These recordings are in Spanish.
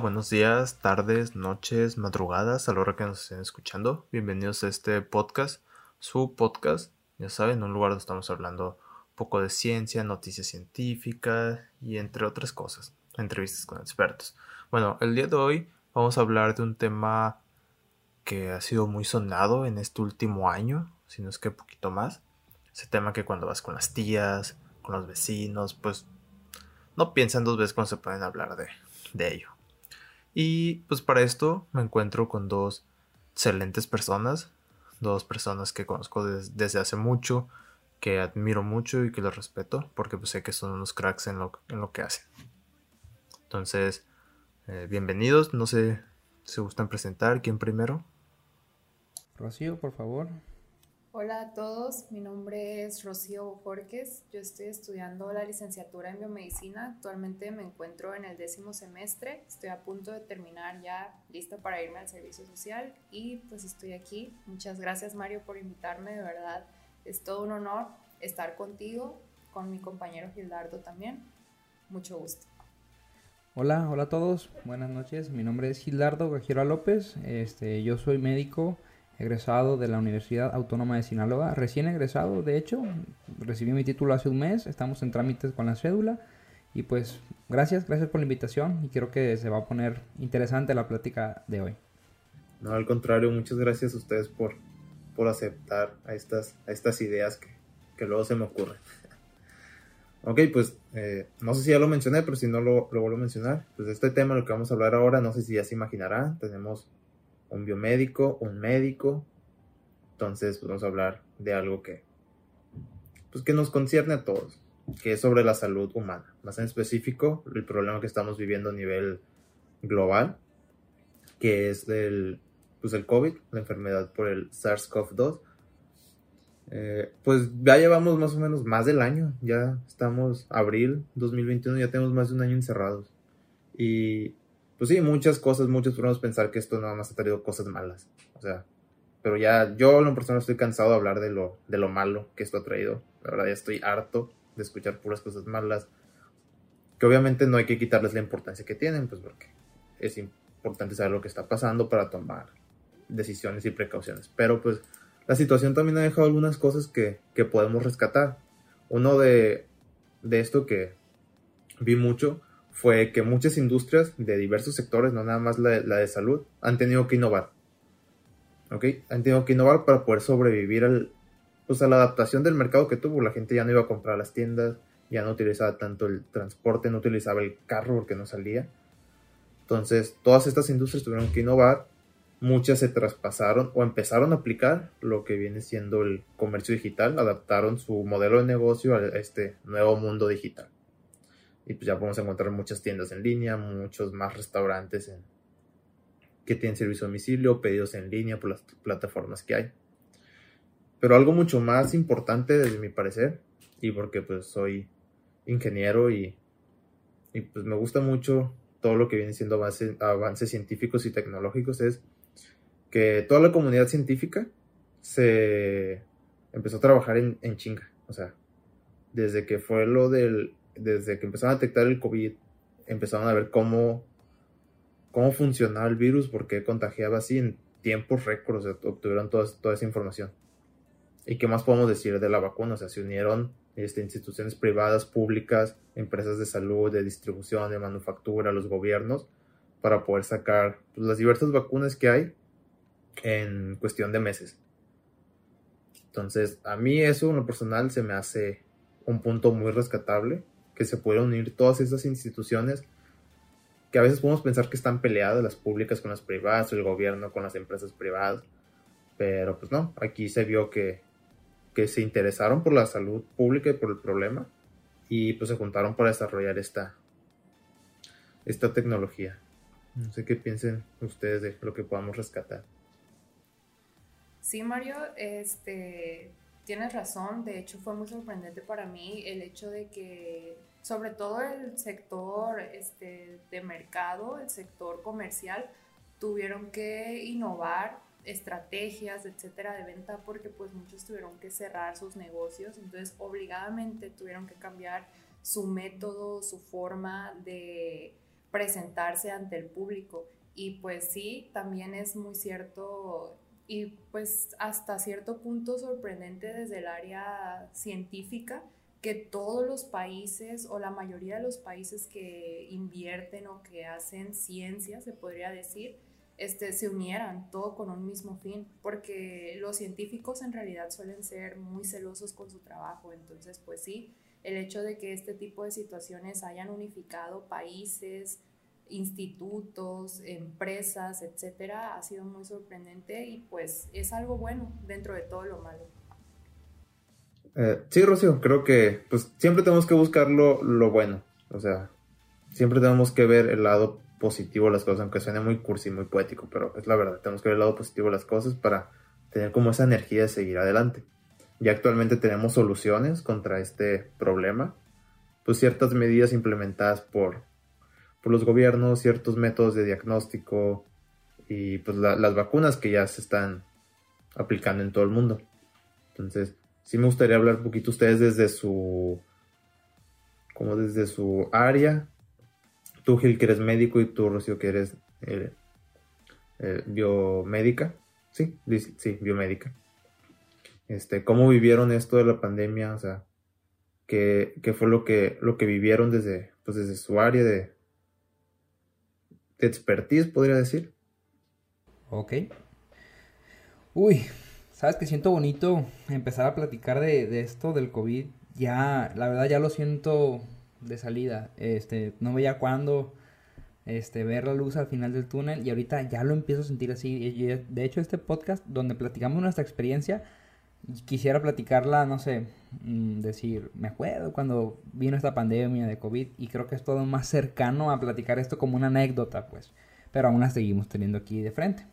Buenos días, tardes, noches, madrugadas, a la hora que nos estén escuchando. Bienvenidos a este podcast, su podcast. Ya saben, un lugar donde estamos hablando un poco de ciencia, noticias científicas y entre otras cosas, entrevistas con expertos. Bueno, el día de hoy vamos a hablar de un tema que ha sido muy sonado en este último año, si no es que poquito más. Ese tema que cuando vas con las tías, con los vecinos, pues no piensan dos veces cuando se pueden hablar de, de ello. Y pues para esto me encuentro con dos excelentes personas, dos personas que conozco desde hace mucho, que admiro mucho y que los respeto, porque pues sé que son unos cracks en lo, en lo que hacen. Entonces, eh, bienvenidos, no sé si gustan presentar, ¿quién primero? Rocío, por favor. Hola a todos, mi nombre es Rocío Jorques, yo estoy estudiando la licenciatura en biomedicina, actualmente me encuentro en el décimo semestre, estoy a punto de terminar ya, lista para irme al servicio social y pues estoy aquí. Muchas gracias Mario por invitarme, de verdad es todo un honor estar contigo, con mi compañero Gildardo también, mucho gusto. Hola, hola a todos, buenas noches, mi nombre es Gildardo Gajero López, este, yo soy médico egresado de la Universidad Autónoma de Sinaloa, recién egresado, de hecho, recibí mi título hace un mes, estamos en trámites con la cédula y pues gracias, gracias por la invitación y creo que se va a poner interesante la plática de hoy. No, al contrario, muchas gracias a ustedes por, por aceptar a estas, a estas ideas que, que luego se me ocurren. ok, pues eh, no sé si ya lo mencioné, pero si no lo, lo vuelvo a mencionar, pues este tema, lo que vamos a hablar ahora, no sé si ya se imaginarán, tenemos un biomédico, un médico. Entonces, pues, vamos a hablar de algo que, pues, que nos concierne a todos, que es sobre la salud humana. Más en específico, el problema que estamos viviendo a nivel global, que es el, pues, el COVID, la enfermedad por el SARS-CoV-2. Eh, pues ya llevamos más o menos más del año, ya estamos abril 2021, ya tenemos más de un año encerrados. Y pues sí, muchas cosas, muchos podemos pensar que esto nada más ha traído cosas malas. O sea, pero ya yo en lo personal estoy cansado de hablar de lo, de lo malo que esto ha traído. La verdad ya estoy harto de escuchar puras cosas malas. Que obviamente no hay que quitarles la importancia que tienen, pues porque es importante saber lo que está pasando para tomar decisiones y precauciones. Pero pues la situación también ha dejado algunas cosas que, que podemos rescatar. Uno de, de esto que vi mucho fue que muchas industrias de diversos sectores, no nada más la, de salud, han tenido que innovar. ¿Ok? Han tenido que innovar para poder sobrevivir al, pues a la adaptación del mercado que tuvo. La gente ya no iba a comprar las tiendas, ya no utilizaba tanto el transporte, no utilizaba el carro porque no salía. Entonces, todas estas industrias tuvieron que innovar. Muchas se traspasaron o empezaron a aplicar lo que viene siendo el comercio digital, adaptaron su modelo de negocio a este nuevo mundo digital. Y pues ya podemos encontrar muchas tiendas en línea, muchos más restaurantes que tienen servicio a domicilio, pedidos en línea por las plataformas que hay. Pero algo mucho más importante desde mi parecer, y porque pues soy ingeniero y, y pues me gusta mucho todo lo que viene siendo avances científicos y tecnológicos, es que toda la comunidad científica se empezó a trabajar en, en chinga. O sea, desde que fue lo del desde que empezaron a detectar el COVID, empezaron a ver cómo, cómo funcionaba el virus, porque contagiaba así en tiempos récords, obtuvieron toda, toda esa información. ¿Y qué más podemos decir de la vacuna? O sea, se unieron este, instituciones privadas, públicas, empresas de salud, de distribución, de manufactura, los gobiernos, para poder sacar pues, las diversas vacunas que hay en cuestión de meses. Entonces, a mí eso en lo personal se me hace un punto muy rescatable que se pueden unir todas esas instituciones que a veces podemos pensar que están peleadas, las públicas con las privadas, el gobierno con las empresas privadas, pero pues no, aquí se vio que, que se interesaron por la salud pública y por el problema y pues se juntaron para desarrollar esta, esta tecnología. No sé qué piensen ustedes de lo que podamos rescatar. Sí, Mario, este, tienes razón, de hecho fue muy sorprendente para mí el hecho de que sobre todo el sector este, de mercado, el sector comercial, tuvieron que innovar estrategias, etcétera, de venta porque pues muchos tuvieron que cerrar sus negocios, entonces obligadamente tuvieron que cambiar su método, su forma de presentarse ante el público. Y pues sí, también es muy cierto y pues hasta cierto punto sorprendente desde el área científica que todos los países o la mayoría de los países que invierten o que hacen ciencia, se podría decir, este, se unieran todo con un mismo fin, porque los científicos en realidad suelen ser muy celosos con su trabajo, entonces pues sí, el hecho de que este tipo de situaciones hayan unificado países, institutos, empresas, etcétera, ha sido muy sorprendente y pues es algo bueno dentro de todo lo malo. Eh, sí, Rocío, creo que pues siempre tenemos que buscar lo, lo, bueno, o sea, siempre tenemos que ver el lado positivo de las cosas, aunque suene muy cursi, muy poético, pero es la verdad, tenemos que ver el lado positivo de las cosas para tener como esa energía de seguir adelante. Ya actualmente tenemos soluciones contra este problema, pues ciertas medidas implementadas por por los gobiernos, ciertos métodos de diagnóstico y pues las vacunas que ya se están aplicando en todo el mundo. Entonces, sí me gustaría hablar un poquito ustedes desde su, como desde su área. Tú, Gil, que eres médico y tú, Rocío, que eres eh, eh, biomédica. Sí, sí, biomédica. Este, ¿cómo vivieron esto de la pandemia? O sea, ¿qué, qué fue lo que, lo que vivieron desde, pues desde su área de, de expertise, podría decir. Ok. Uy, sabes que siento bonito empezar a platicar de, esto del COVID. Ya, la verdad ya lo siento de salida. Este, no veía cuándo este, ver la luz al final del túnel y ahorita ya lo empiezo a sentir así. De hecho, este podcast donde platicamos nuestra experiencia, quisiera platicarla, no sé, mm, decir, me acuerdo cuando vino esta pandemia de COVID y creo que es todo más cercano a platicar esto como una anécdota, pues, pero aún la seguimos teniendo aquí de frente.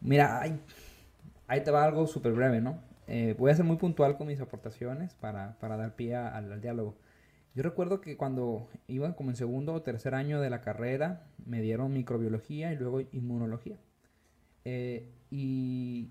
Mira, ahí, te va algo súper breve, ¿no? Eh, voy a ser muy puntual con mis aportaciones para, dar pie al, diálogo. Yo recuerdo que cuando iba como en segundo o tercer año de la carrera, me dieron microbiología y luego inmunología. Eh, y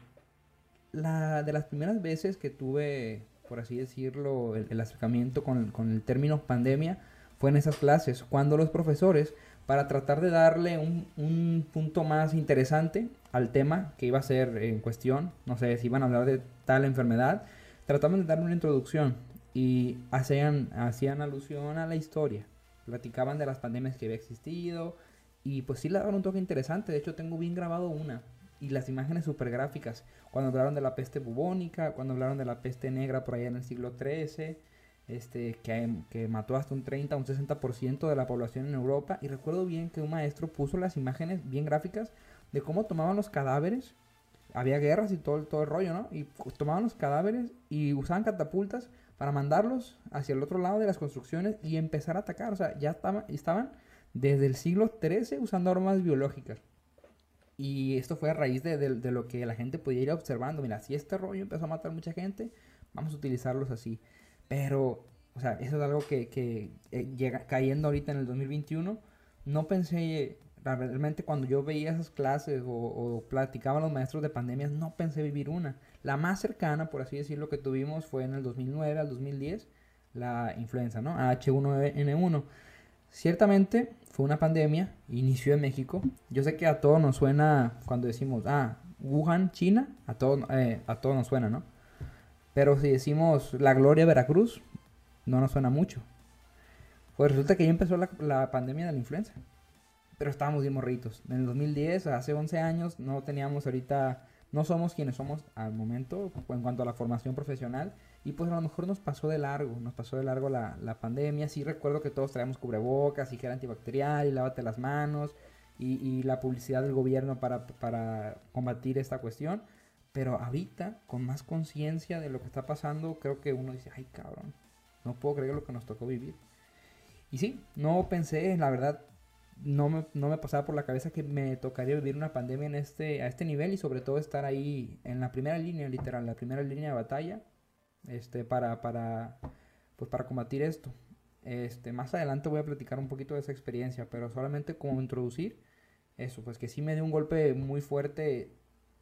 la, de las primeras veces que tuve, por así decirlo, el, acercamiento con, el término pandemia fue en esas clases, cuando los profesores, para tratar de darle un, punto más interesante al tema que iba a ser en cuestión, no sé si iban a hablar de tal enfermedad, trataban de darle una introducción y hacían, hacían alusión a la historia, platicaban de las pandemias que había existido y pues sí le daban un toque interesante, de hecho tengo bien grabado una y las imágenes super gráficas. Cuando hablaron de la peste bubónica, cuando hablaron de la peste negra por allá en el siglo XIII, este, que, que mató hasta un 30, un 60% de la población en Europa. Y recuerdo bien que un maestro puso las imágenes bien gráficas de cómo tomaban los cadáveres. Había guerras y todo, todo el rollo, ¿no? Y tomaban los cadáveres y usaban catapultas para mandarlos hacia el otro lado de las construcciones y empezar a atacar. O sea, ya estaban, estaban desde el siglo XIII usando armas biológicas. Y esto fue a raíz de, lo que la gente podía ir observando. Mira, si este rollo empezó a matar mucha gente, vamos a utilizarlos así. Pero, o sea, eso es algo que, que eh, llega cayendo ahorita en el 2021. No pensé, realmente cuando yo veía esas clases o, o platicaban los maestros de pandemias, no pensé vivir una. La más cercana, por así decirlo, que tuvimos fue en el 2009 al 2010, la influenza, ¿no? H1N1. Ciertamente fue una pandemia, inició en México. Yo sé que a todos nos suena cuando decimos, ah, Wuhan, China, a todos eh, a todo nos suena, ¿no? Pero si decimos la Gloria Veracruz, no nos suena mucho. Pues resulta que ya empezó la, pandemia de la influenza. Pero estábamos bien morritos. En el 2010, hace 11 años, no teníamos ahorita, no somos quienes somos al momento en cuanto a la formación profesional. Y pues a lo mejor nos pasó de largo, nos pasó de largo la, la pandemia. Sí recuerdo que todos traíamos cubrebocas y era antibacterial y lávate las manos y, y la publicidad del gobierno para, para, combatir esta cuestión. Pero ahorita, con más conciencia de lo que está pasando, creo que uno dice, ay cabrón, no puedo creer lo que nos tocó vivir. Y sí, no pensé, la verdad, no me, no me pasaba por la cabeza que me tocaría vivir una pandemia en este, a este nivel y sobre todo estar ahí en la primera línea, literal, la primera línea de batalla este, para, para, pues para combatir esto. Este, más adelante voy a platicar un poquito de esa experiencia, pero solamente como introducir eso, pues que sí me dio un golpe muy fuerte.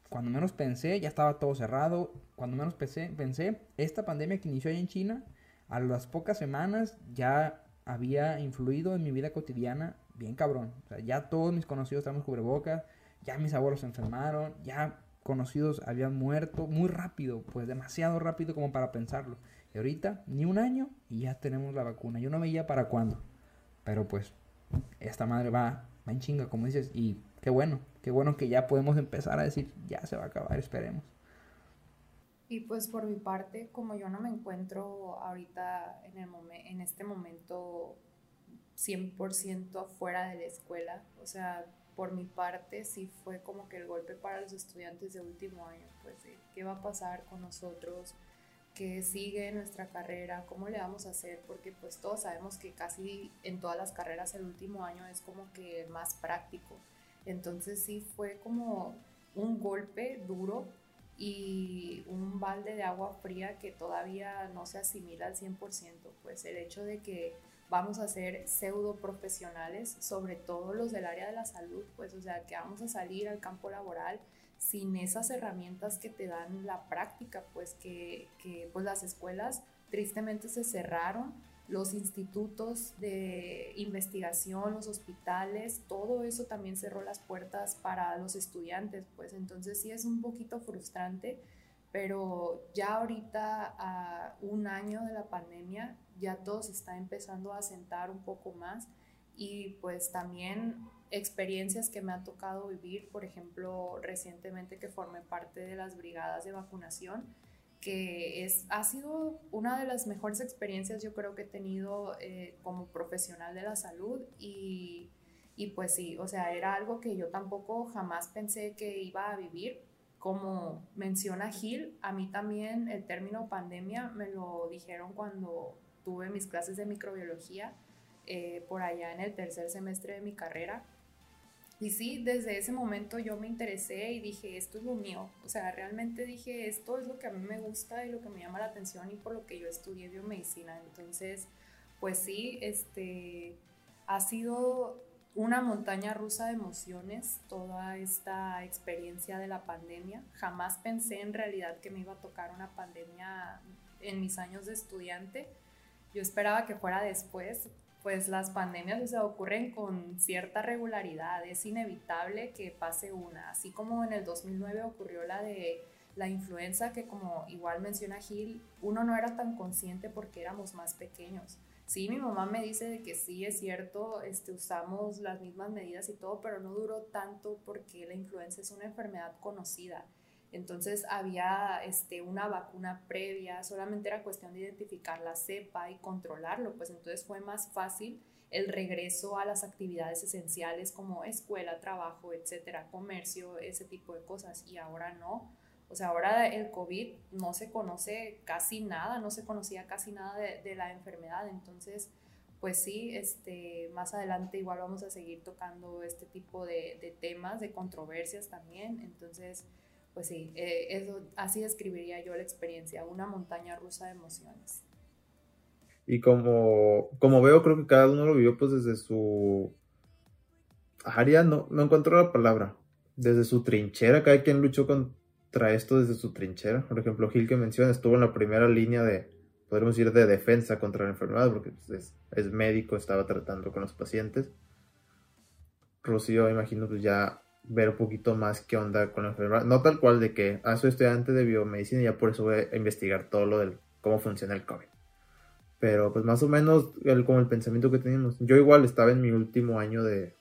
Cuando menos pensé, ya estaba todo cerrado. Cuando menos pensé, pensé esta pandemia que inició ahí en China, a las pocas semanas ya había influido en mi vida cotidiana bien cabrón. Ya todos mis conocidos estamos cubrebocas, ya mis abuelos se enfermaron, ya conocidos habían muerto muy rápido, pues demasiado rápido como para pensarlo. Y ahorita, ni un año y ya tenemos la vacuna. Yo no veía para cuándo. Pero pues, esta madre va, va en chinga, como dices, y qué bueno, qué bueno que ya podemos empezar a decir, ya se va a acabar, esperemos. Y pues por mi parte, como yo no me encuentro ahorita en, el en este momento 100% fuera de la escuela, o sea, por mi parte sí fue como que el golpe para los estudiantes de último año, pues qué va a pasar con nosotros, qué sigue nuestra carrera, cómo le vamos a hacer, porque pues todos sabemos que casi en todas las carreras el último año es como que más práctico. Entonces sí fue como un golpe duro y un balde de agua fría que todavía no se asimila al 100%, pues el hecho de que vamos a ser pseudo profesionales, sobre todo los del área de la salud, pues o sea, que vamos a salir al campo laboral sin esas herramientas que te dan la práctica, pues que, que pues las escuelas tristemente se cerraron los institutos de investigación, los hospitales, todo eso también cerró las puertas para los estudiantes, pues entonces sí es un poquito frustrante, pero ya ahorita a un año de la pandemia ya todo se está empezando a sentar un poco más y pues también experiencias que me ha tocado vivir, por ejemplo, recientemente que formé parte de las brigadas de vacunación, que es, ha sido una de las mejores experiencias yo creo que he tenido eh, como profesional de la salud y, y, pues sí, o sea, era algo que yo tampoco jamás pensé que iba a vivir. Como menciona Gil, a mí también el término pandemia me lo dijeron cuando tuve mis clases de microbiología eh, por allá en el tercer semestre de mi carrera y sí, desde ese momento yo me interesé y dije, esto es lo mío. O sea, realmente dije, esto es lo que a mí me gusta y lo que me llama la atención y por lo que yo estudié biomedicina. Entonces, pues sí, este, ha sido una montaña rusa de emociones toda esta experiencia de la pandemia. Jamás pensé en realidad que me iba a tocar una pandemia en mis años de estudiante. Yo esperaba que fuera después, pues las pandemias se ocurren con cierta regularidad, es inevitable que pase una, así como en el 2009 ocurrió la de la influenza, que como igual menciona Gil, uno no era tan consciente porque éramos más pequeños. Sí, mi mamá me dice de que sí, es cierto, este, usamos las mismas medidas y todo, pero no duró tanto porque la influenza es una enfermedad conocida entonces había este, una vacuna previa, solamente era cuestión de identificar la cepa y controlarlo, pues entonces fue más fácil el regreso a las actividades esenciales como escuela, trabajo, etcétera, comercio, ese tipo de cosas. Y ahora no. O sea, ahora el COVID no se conoce casi nada, no se conocía casi nada de, la enfermedad. Entonces, pues sí, este, más adelante igual vamos a seguir tocando este tipo de, de temas, de controversias también. Entonces, pues sí, eh, eso, así describiría yo la experiencia, una montaña rusa de emociones. Y como, como veo, creo que cada uno lo vivió pues desde su área, no, no encuentro la palabra, desde su trinchera, cada quien luchó contra esto desde su trinchera. Por ejemplo, Gil que menciona, estuvo en la primera línea de, podríamos decir, de defensa contra la enfermedad, porque pues, es, es médico, estaba tratando con los pacientes. Rocío, imagino, pues ya ver un poquito más qué onda con la enfermedad. No tal cual de que, ah, soy estudiante de biomedicina y ya por eso voy a investigar todo lo del cómo funciona el COVID. Pero pues más o menos el, como el pensamiento que teníamos. Yo igual estaba en mi último año de,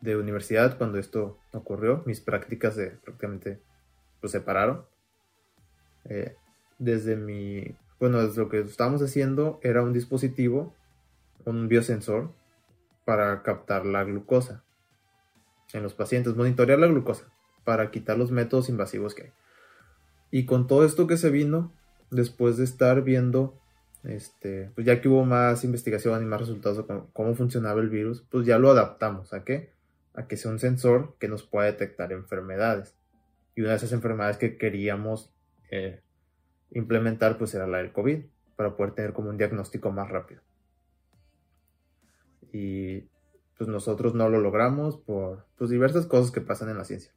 de universidad cuando esto ocurrió. Mis prácticas de, prácticamente pues separaron. Eh, desde mi, bueno, desde lo que estábamos haciendo era un dispositivo, un biosensor para captar la glucosa en los pacientes, monitorear la glucosa para quitar los métodos invasivos que hay. Y con todo esto que se vino, después de estar viendo, este, pues ya que hubo más investigación y más resultados de cómo, funcionaba el virus, pues ya lo adaptamos a qué? A que sea un sensor que nos pueda detectar enfermedades. Y una de esas enfermedades que queríamos eh, implementar, pues era la del COVID, para poder tener como un diagnóstico más rápido. Y pues nosotros no lo logramos por pues, diversas cosas que pasan en la ciencia.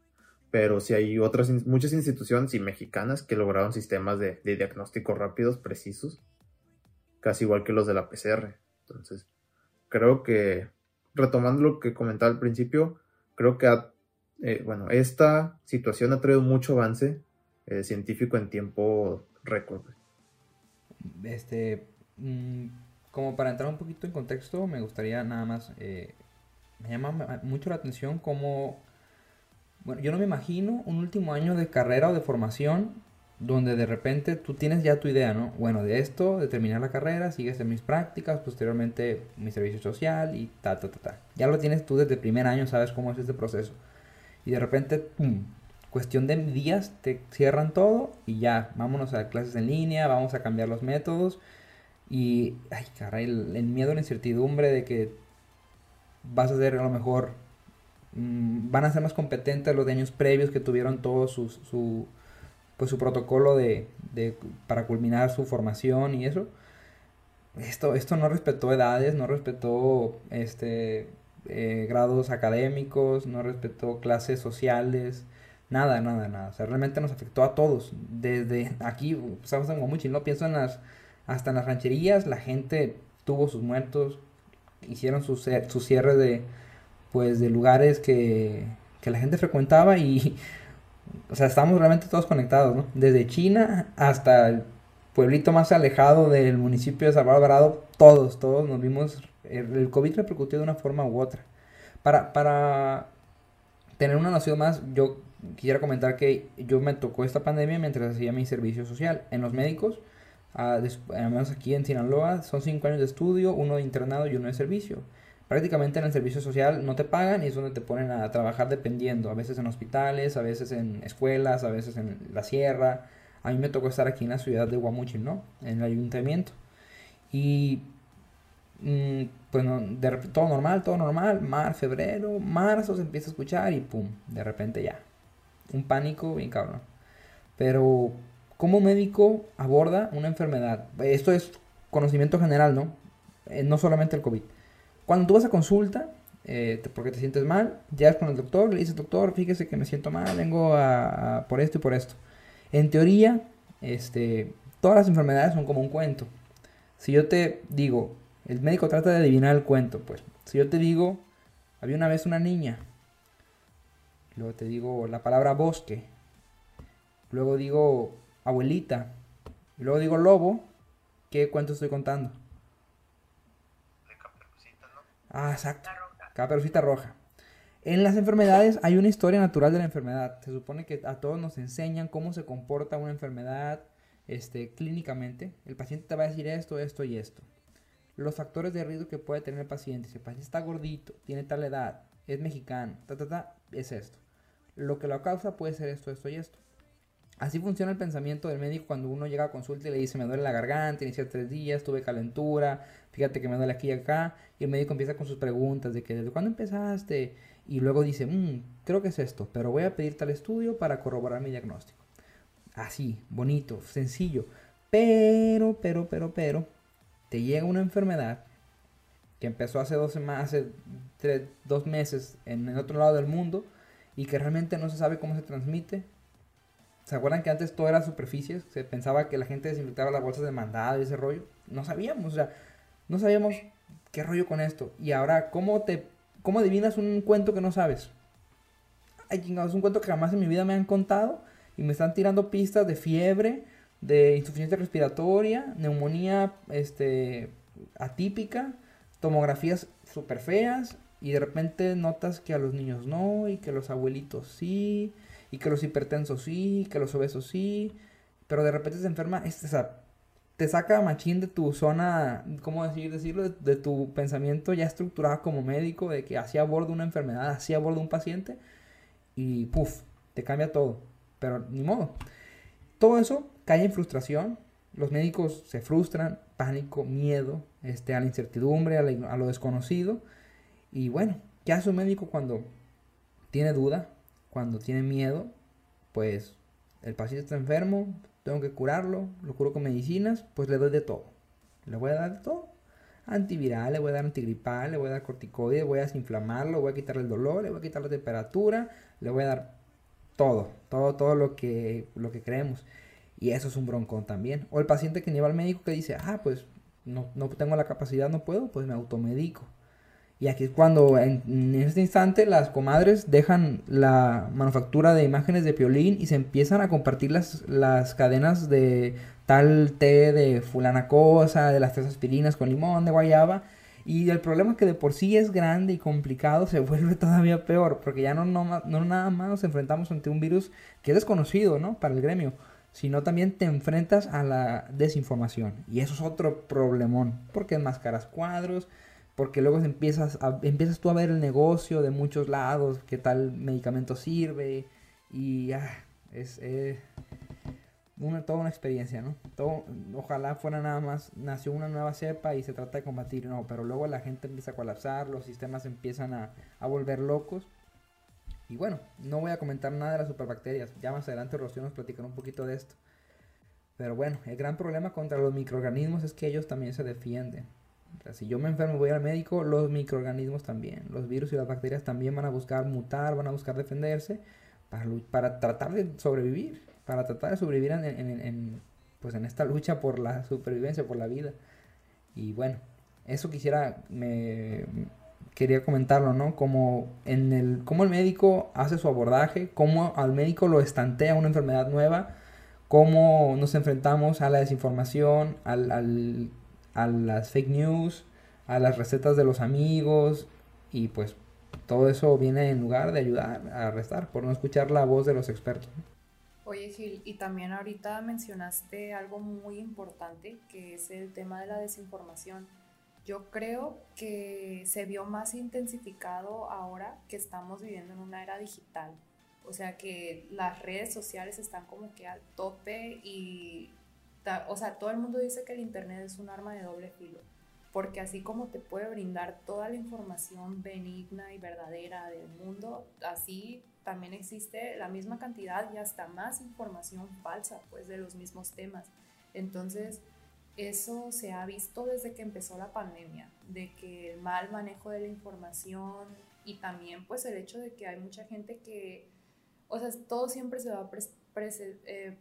Pero sí hay otras, muchas instituciones y mexicanas que lograron sistemas de, diagnóstico rápidos, precisos, casi igual que los de la PCR. Entonces, creo que retomando lo que comentaba al principio, creo que eh, bueno, esta situación ha traído mucho avance eh, científico en tiempo récord. Este, mm, como para entrar un poquito en contexto, me gustaría nada más, eh, me llama mucho la atención cómo, bueno, yo no me imagino un último año de carrera o de formación donde de repente tú tienes ya tu idea, ¿no? Bueno, de esto, de terminar la carrera, sigues en mis prácticas, posteriormente mi servicio social y ta, ta, ta, ta. Ya lo tienes tú desde el primer año, sabes cómo es este proceso. Y de repente, pum, cuestión de días, te cierran todo y ya, vámonos a clases en línea, vamos a cambiar los métodos. Y, ay, caray, el, miedo, la incertidumbre de que vas a ser a lo mejor, mm, van a ser más competentes los de años previos que tuvieron todo su, su pues su protocolo de, para culminar su formación y eso. Esto, esto no respetó edades, no respetó este, eh, grados académicos, no respetó clases sociales, nada, nada, nada. O sea, realmente nos afectó a todos. Desde aquí, estamos en Guamuchi, ¿no? Pienso en las, hasta en las rancherías, la gente tuvo sus muertos, hicieron su, su cierre de, pues, de lugares que, que la gente frecuentaba y o sea, estamos realmente todos conectados, ¿no? Desde China hasta el pueblito más alejado del municipio de Salvador Alvarado, todos, todos nos vimos, el, COVID repercutió de una forma u otra. Para, para tener una noción más, yo quisiera comentar que yo me tocó esta pandemia mientras hacía mi servicio social. En los médicos, además menos aquí en Sinaloa, son cinco años de estudio, uno de internado y uno de servicio prácticamente en el servicio social no te pagan y es donde te ponen a trabajar dependiendo, a veces en hospitales, a veces en escuelas, a veces en la sierra. A mí me tocó estar aquí en la ciudad de Guamuchil, ¿no? En el ayuntamiento. Y mm, pues de repente, todo normal, todo normal, mar, febrero, marzo se empieza a escuchar y pum, de repente ya. Un pánico bien cabrón. Pero, ¿cómo médico aborda una enfermedad? Esto es conocimiento general, ¿no? Eh, no solamente el COVID. Cuando tú vas a consulta, eh, porque te sientes mal, llegas con el doctor, le dices, doctor, fíjese que me siento mal, vengo a, por esto y por esto. En teoría, este, todas las enfermedades son como un cuento. Si yo te digo, el médico trata de adivinar el cuento, pues, si yo te digo, había una vez una niña, luego te digo la palabra bosque, luego digo abuelita, luego digo lobo, ¿qué cuento estoy contando? Ah, exacto. Caperucita roja. En las enfermedades hay una historia natural de la enfermedad. Se supone que a todos nos enseñan cómo se comporta una enfermedad este, clínicamente. El paciente te va a decir esto, esto y esto. Los factores de riesgo que puede tener el paciente. Si el paciente está gordito, tiene tal edad, es mexicano, ta, ta, ta, es esto. Lo que lo causa puede ser esto, esto y esto. Así funciona el pensamiento del médico cuando uno llega a consulta y le dice me duele la garganta, inicié tres días, tuve calentura, fíjate que me duele aquí y acá, y el médico empieza con sus preguntas de que desde cuándo empezaste, y luego dice, mmm, creo que es esto, pero voy a pedir tal estudio para corroborar mi diagnóstico. Así, bonito, sencillo, pero, pero, pero, pero, te llega una enfermedad que empezó hace dos, hace dos meses en el otro lado del mundo y que realmente no se sabe cómo se transmite, ¿Se acuerdan que antes todo era superficies? Se pensaba que la gente desinfectaba las bolsas de mandado y ese rollo. No sabíamos, o sea, no sabíamos qué rollo con esto. Y ahora, ¿cómo te cómo adivinas un cuento que no sabes? Ay, chingados, es un cuento que jamás en mi vida me han contado y me están tirando pistas de fiebre, de insuficiencia respiratoria, neumonía este, atípica, tomografías súper feas y de repente notas que a los niños no y que a los abuelitos sí y que los hipertensos sí, que los obesos sí, pero de repente se enferma, este, o te saca machín de tu zona, ¿cómo decir, decirlo? De, tu pensamiento ya estructurado como médico, de que así aborda una enfermedad, así aborda un paciente, y puff, te cambia todo, pero ni modo. Todo eso cae en frustración, los médicos se frustran, pánico, miedo, este, a la incertidumbre, a, a lo desconocido, y bueno, ¿qué hace un médico cuando tiene duda, cuando tiene miedo, pues el paciente está enfermo, tengo que curarlo, lo curo con medicinas, pues le doy de todo. Le voy a dar de todo. Antiviral, le voy a dar antigripal, le voy a dar corticoides, voy a desinflamarlo, voy a quitarle el dolor, le voy a quitar la temperatura, le voy a dar todo, todo, todo lo que, lo que creemos. Y eso es un broncón también. O el paciente que lleva al médico que dice, ah, pues no, no tengo la capacidad, no puedo, pues me automedico. Y aquí es cuando en, este instante las comadres dejan la manufactura de imágenes de piolín y se empiezan a compartir las, las cadenas de tal té de fulana cosa, de las tres aspirinas con limón, de guayaba. Y el problema que de por sí es grande y complicado se vuelve todavía peor, porque ya no, no, no nada más nos enfrentamos ante un virus que es desconocido, ¿no? Para el gremio, sino también te enfrentas a la desinformación. Y eso es otro problemón, porque enmascaras cuadros, porque luego empiezas, empiezas tú a ver el negocio de muchos lados, qué tal medicamento sirve, y ah, es eh, una, toda una experiencia, ¿no? Ojalá fuera nada más, nació una nueva cepa y se trata de combatir, no, pero luego la gente empieza a colapsar, los sistemas empiezan a, a volver locos. Y bueno, no voy a comentar nada de las superbacterias, ya más adelante Rocío nos platicará un poquito de esto. Pero bueno, el gran problema contra los microorganismos es que ellos también se defienden si yo me enfermo voy al médico, los microorganismos también, los virus y las bacterias también van a buscar mutar, van a buscar defenderse para, para tratar de sobrevivir, para tratar de sobrevivir en, pues en esta lucha por la supervivencia, por la vida. Y bueno, eso quisiera, me quería comentarlo, ¿no? Como en el, cómo el médico hace su abordaje, cómo al médico lo estantea una enfermedad nueva, cómo nos enfrentamos a la desinformación, al, al a las fake news, a las recetas de los amigos y pues todo eso viene en lugar de ayudar a restar por no escuchar la voz de los expertos. Oye Gil, y también ahorita mencionaste algo muy importante que es el tema de la desinformación. Yo creo que se vio más intensificado ahora que estamos viviendo en una era digital. O sea que las redes sociales están como que al tope y o sea, todo el mundo dice que el Internet es un arma de doble filo, porque así como te puede brindar toda la información benigna y verdadera del mundo, así también existe la misma cantidad y hasta más información falsa, pues, de los mismos temas. Entonces, eso se ha visto desde que empezó la pandemia, de que el mal manejo de la información y también pues el hecho de que hay mucha gente que, o sea, todo siempre se va a eh,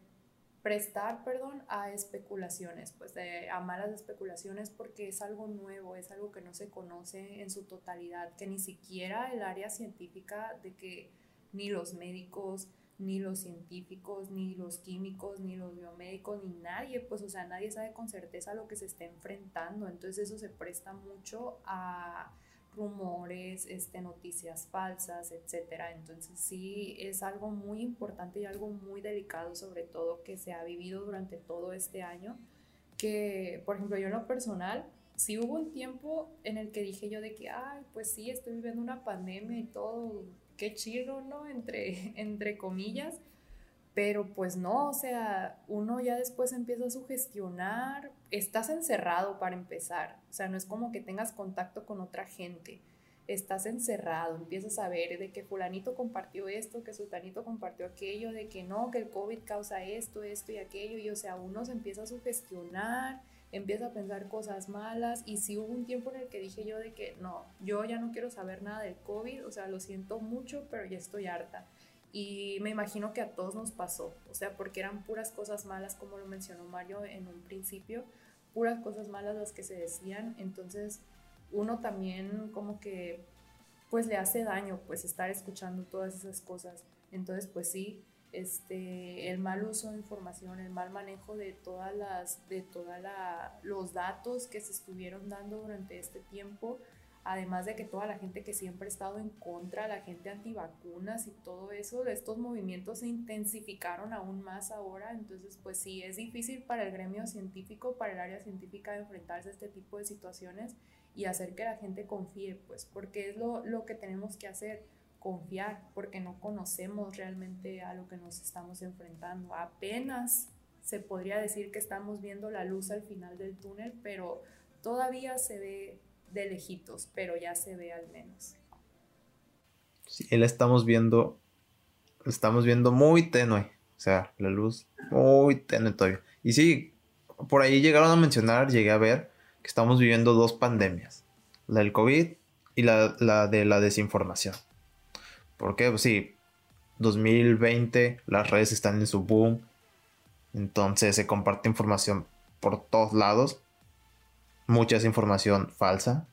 prestar, perdón, a especulaciones, pues a malas especulaciones porque es algo nuevo, es algo que no se conoce en su totalidad, que ni siquiera el área científica de que ni los médicos, ni los científicos, ni los químicos, ni los biomédicos, ni nadie, pues o sea, nadie sabe con certeza lo que se está enfrentando, entonces eso se presta mucho a rumores, este, noticias falsas, etcétera. Entonces sí es algo muy importante y algo muy delicado sobre todo que se ha vivido durante todo este año. Que, por ejemplo, yo en lo personal, sí hubo un tiempo en el que dije yo de que, ay, pues sí, estoy viviendo una pandemia y todo, qué chido, ¿no? Entre, entre comillas pero pues no, o sea, uno ya después empieza a sugestionar, estás encerrado para empezar, o sea, no es como que tengas contacto con otra gente, estás encerrado, empiezas a ver de que fulanito compartió esto, que sultanito compartió aquello, de que no, que el COVID causa esto, esto y aquello, y o sea, uno se empieza a sugestionar, empieza a pensar cosas malas, y sí hubo un tiempo en el que dije yo de que no, yo ya no quiero saber nada del COVID, o sea, lo siento mucho, pero ya estoy harta y me imagino que a todos nos pasó, o sea, porque eran puras cosas malas, como lo mencionó Mario en un principio, puras cosas malas las que se decían, entonces uno también como que pues le hace daño pues estar escuchando todas esas cosas. Entonces pues sí, este, el mal uso de información, el mal manejo de todas las, de toda la, los datos que se estuvieron dando durante este tiempo, además de que toda la gente que siempre ha estado en contra, la gente antivacunas y todo eso, estos movimientos se intensificaron aún más ahora, entonces pues sí, es difícil para el gremio científico, para el área científica enfrentarse a este tipo de situaciones y hacer que la gente confíe, pues porque es lo, lo que tenemos que hacer, confiar, porque no conocemos realmente a lo que nos estamos enfrentando. Apenas se podría decir que estamos viendo la luz al final del túnel, pero todavía se ve de lejitos, pero ya se ve al menos. Sí, la estamos viendo, estamos viendo muy tenue, o sea, la luz muy tenue todavía. Y sí, por ahí llegaron a mencionar, llegué a ver que estamos viviendo dos pandemias, la del COVID y la, la de la desinformación. Porque, pues sí, 2020 las redes están en su boom, entonces se comparte información por todos lados mucha información falsa.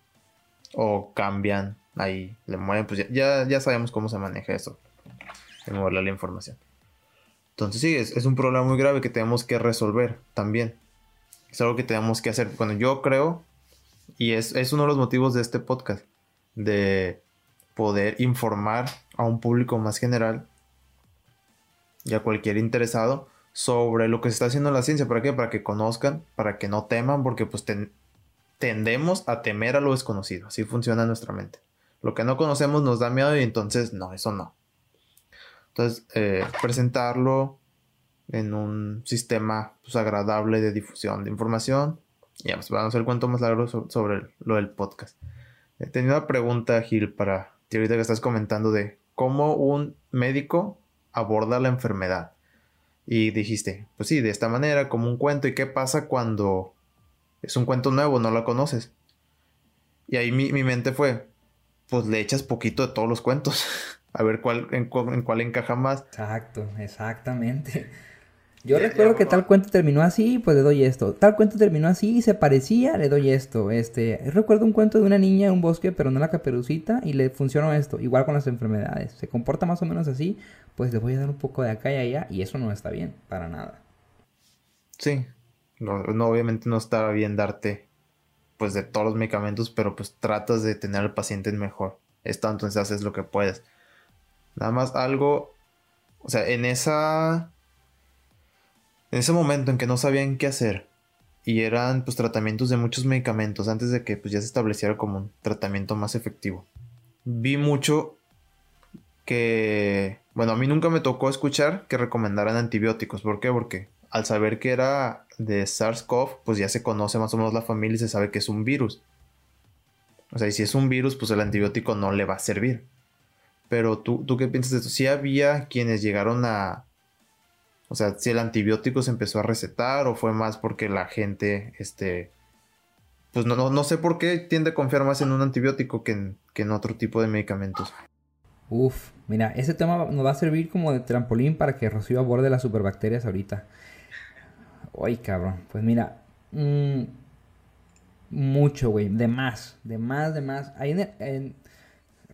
o cambian ahí, le mueven, pues ya, ya, sabemos cómo se maneja eso, de moverle la información. Entonces sí, es, un problema muy grave que tenemos que resolver también. Es algo que tenemos que hacer. Bueno, yo creo, y es, es uno de los motivos de este podcast, de poder informar a un público más general y a cualquier interesado sobre lo que se está haciendo en la ciencia. ¿Para qué? Para que conozcan, para que no teman, porque pues tendemos a temer a lo desconocido. Así funciona nuestra mente. Lo que no conocemos nos da miedo y entonces no, eso no. Entonces, eh, presentarlo en un sistema pues, agradable de difusión de información. Ya, pues vamos a hacer el cuento más largo sobre, lo del podcast. He tenido una pregunta, Gil, para ti ahorita que estás comentando de cómo un médico aborda la enfermedad. Y dijiste, pues sí, de esta manera, como un cuento. ¿Y qué pasa cuando es un cuento nuevo, no la conoces? Y ahí mi, mente fue, pues le echas poquito de todos los cuentos. a ver cuál, en, en cuál encaja más. Exacto, exactamente. Yo recuerdo que tal cuento terminó así, pues le doy esto. Tal cuento terminó así y se parecía, le doy esto. Este, recuerdo un cuento de una niña en un bosque, pero no la caperucita, y le funcionó esto. Igual con las enfermedades. Se comporta más o menos así, pues le voy a dar un poco de acá y allá, y eso no está bien, para nada. Sí. No, obviamente no está bien darte, pues, de todos los medicamentos, pero pues tratas de tener al paciente mejor. Esto entonces haces lo que puedes. Nada más algo, o sea, en esa en ese momento en que no sabían qué hacer y eran pues tratamientos de muchos medicamentos antes de que pues ya se estableciera como un tratamiento más efectivo. Vi mucho que, bueno, a mí nunca me tocó escuchar que recomendaran antibióticos. ¿Por qué? Porque al saber que era de SARS-CoV, pues ya se conoce más o menos la familia y se sabe que es un virus. O sea, y si es un virus, pues el antibiótico no le va a servir. Pero tú, ¿tú qué piensas de esto? Si había quienes llegaron a, o sea, si el antibiótico se empezó a recetar o fue más porque la gente, este, pues no, no, sé por qué tiende a confiar más en un antibiótico que en, que en otro tipo de medicamentos. Uf, mira, ese tema nos va a servir como de trampolín para que Rocío aborde las superbacterias ahorita. Uy, cabrón. Pues mira, mmm, mucho, güey, de más, de más, de más. Ahí en,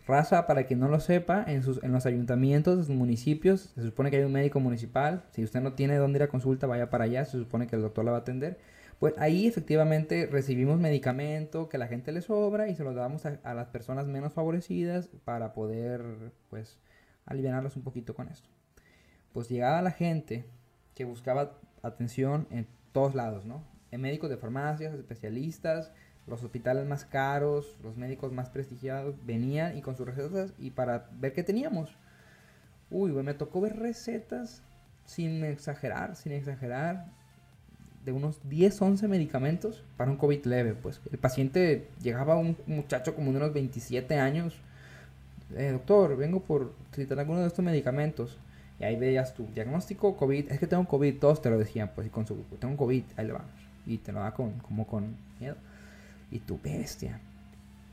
Raza, para quien no lo sepa, en, sus, en los ayuntamientos, en sus municipios, se supone que hay un médico municipal. Si usted no tiene dónde ir a consulta, vaya para allá. Se supone que el doctor la va a atender. Pues ahí efectivamente recibimos medicamento que la gente le sobra y se lo damos a, las personas menos favorecidas para poder, pues, aliviarlos un poquito con esto. Pues llegaba la gente que buscaba atención en todos lados, ¿no? En médicos de farmacias, especialistas, los hospitales más caros, los médicos más prestigiados venían y con sus recetas y para ver qué teníamos. Uy, me tocó ver recetas sin exagerar, sin exagerar, de unos 10, 11 medicamentos para un COVID leve. Pues el paciente llegaba un muchacho como de unos 27 años. Eh, doctor, vengo por citar alguno de estos medicamentos. Y ahí veías tu diagnóstico COVID. Es que tengo COVID, todos te lo decían, pues, y con su, tengo COVID, ahí le vamos. Y te lo da con, como con miedo. Y tu bestia.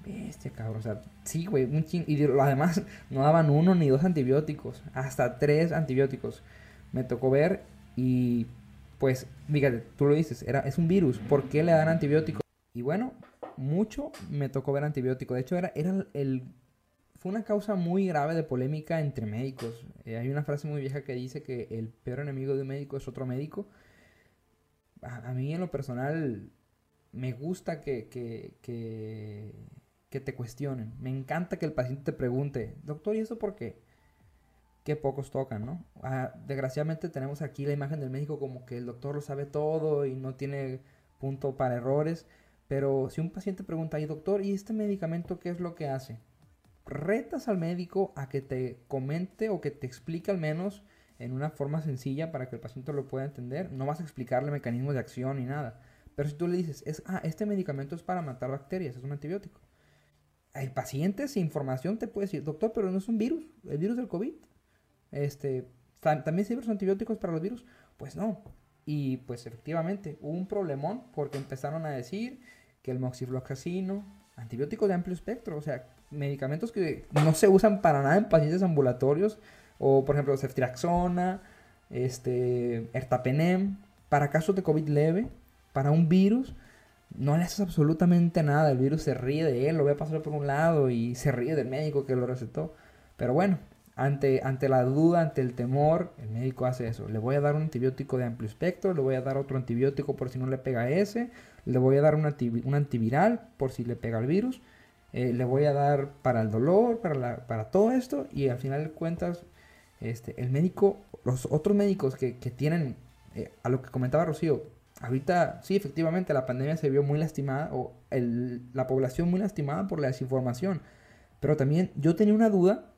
Bestia, cabrón. O sea, sí, güey, un ching. Y además, no daban uno ni dos antibióticos. Hasta tres antibióticos. Me tocó ver y. Pues, fíjate, tú lo dices, era, es un virus. ¿Por qué le dan antibióticos? Y bueno, mucho me tocó ver antibióticos. De hecho, era, era el. Fue una causa muy grave de polémica entre médicos. Eh, hay una frase muy vieja que dice que el peor enemigo de un médico es otro médico. a mí, en lo personal, me gusta que, que, que, te cuestionen. Me encanta que el paciente te pregunte, doctor, ¿y eso por qué? Qué pocos tocan, ¿no? Ah, desgraciadamente tenemos aquí la imagen del médico como que el doctor lo sabe todo y no tiene punto para errores. Pero si un paciente pregunta, ¿y doctor, ¿y este medicamento qué es lo que hace? Retas al médico a que te comente o que te explique al menos en una forma sencilla para que el paciente lo pueda entender. No vas a explicarle mecanismos de acción ni nada pero si tú le dices, es, ah, este medicamento es para matar bacterias, es un antibiótico. El paciente sin información te puede decir, doctor, pero no es un virus, el virus del COVID. Este, ¿También sirven los antibióticos para los virus? Pues no. Y pues efectivamente hubo un problemón porque empezaron a decir que el moxifloxacino, antibióticos de amplio espectro, o sea, medicamentos que no se usan para nada en pacientes ambulatorios, o por ejemplo ceftriaxona, este, ertapenem, para casos de COVID leve, para un virus, no le haces absolutamente nada, el virus se ríe de él, lo ve pasar por un lado y se ríe del médico que lo recetó. Pero bueno, ante, ante la duda, ante el temor, el médico hace eso. Le voy a dar un antibiótico de amplio espectro, le voy a dar otro antibiótico por si no le pega ese, le voy a dar un antiviral por si le pega el virus, eh, le voy a dar para el dolor, para, la, para todo esto, y al final de cuentas, este, el médico, los otros médicos que, que tienen, eh, a lo que comentaba Rocío, ahorita sí, efectivamente, la pandemia se vio muy lastimada, o el, la población muy lastimada por la desinformación, pero también yo tenía una duda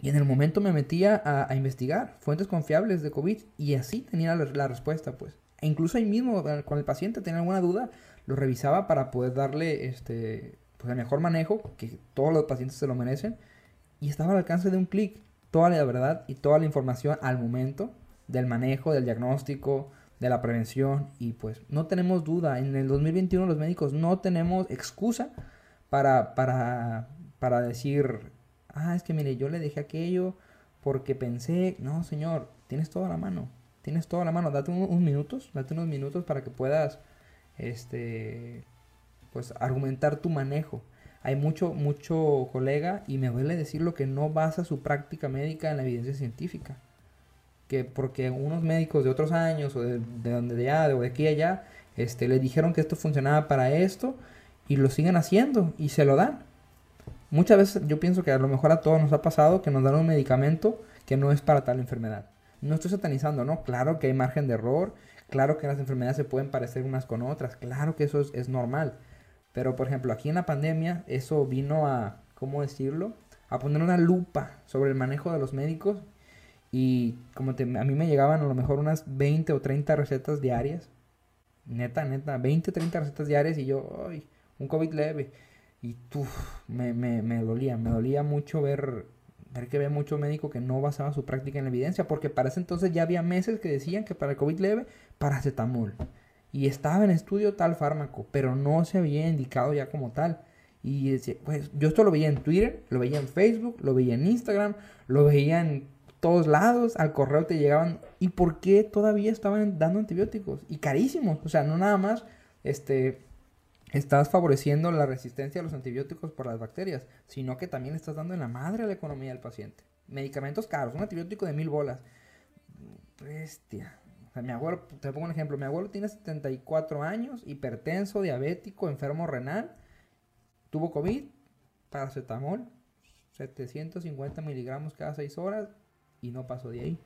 y en el momento me metía a, investigar fuentes confiables de COVID y así tenía la, respuesta, pues. E incluso ahí mismo, con el paciente tenía alguna duda, lo revisaba para poder darle este, pues, el mejor manejo, que todos los pacientes se lo merecen. Y estaba al alcance de un clic toda la verdad y toda la información al momento del manejo, del diagnóstico, de la prevención. Y pues no tenemos duda, en el 2021 los médicos no tenemos excusa para, para, para decir ah, es que mire, yo le dejé aquello porque pensé, no, señor, tienes toda la mano, tienes toda la mano, date unos minutos, date unos minutos para que puedas, este, pues, argumentar tu manejo. Hay mucho, mucho colega y me duele decirlo que no basa su práctica médica en la evidencia científica. Que porque unos médicos de otros años o de, donde de allá, de aquí allá, este, le dijeron que esto funcionaba para esto y lo siguen haciendo y se lo dan. Muchas veces yo pienso que a lo mejor a todos nos ha pasado que nos dan un medicamento que no es para tal enfermedad. No estoy satanizando, ¿no? Claro que hay margen de error, claro que las enfermedades se pueden parecer unas con otras, claro que eso es, normal. Pero por ejemplo, aquí en la pandemia eso vino a, ¿cómo decirlo? A poner una lupa sobre el manejo de los médicos y como te, a mí me llegaban a lo mejor unas 20 o 30 recetas diarias. Neta, neta, 20 o 30 recetas diarias y yo, ay, un COVID leve. Y me, me, me, dolía, me dolía mucho ver, ver que había mucho médico que no basaba su práctica en la evidencia, porque para ese entonces ya había meses que decían que para el COVID leve, paracetamol. Y estaba en estudio tal fármaco, pero no se había indicado ya como tal. Y decía, pues yo esto lo veía en Twitter, lo veía en Facebook, lo veía en Instagram, lo veía en todos lados, al correo te llegaban. ¿Y por qué todavía estaban dando antibióticos? Y carísimos, o sea, no nada más este estás favoreciendo la resistencia a los antibióticos por las bacterias, sino que también estás dando en la madre a la economía del paciente. Medicamentos caros, un antibiótico de mil bolas. Bestia. Mi abuelo, te pongo un ejemplo, mi abuelo tiene 74 años, hipertenso, diabético, enfermo renal, tuvo COVID, paracetamol, 750 miligramos cada 6 horas y no pasó de ahí.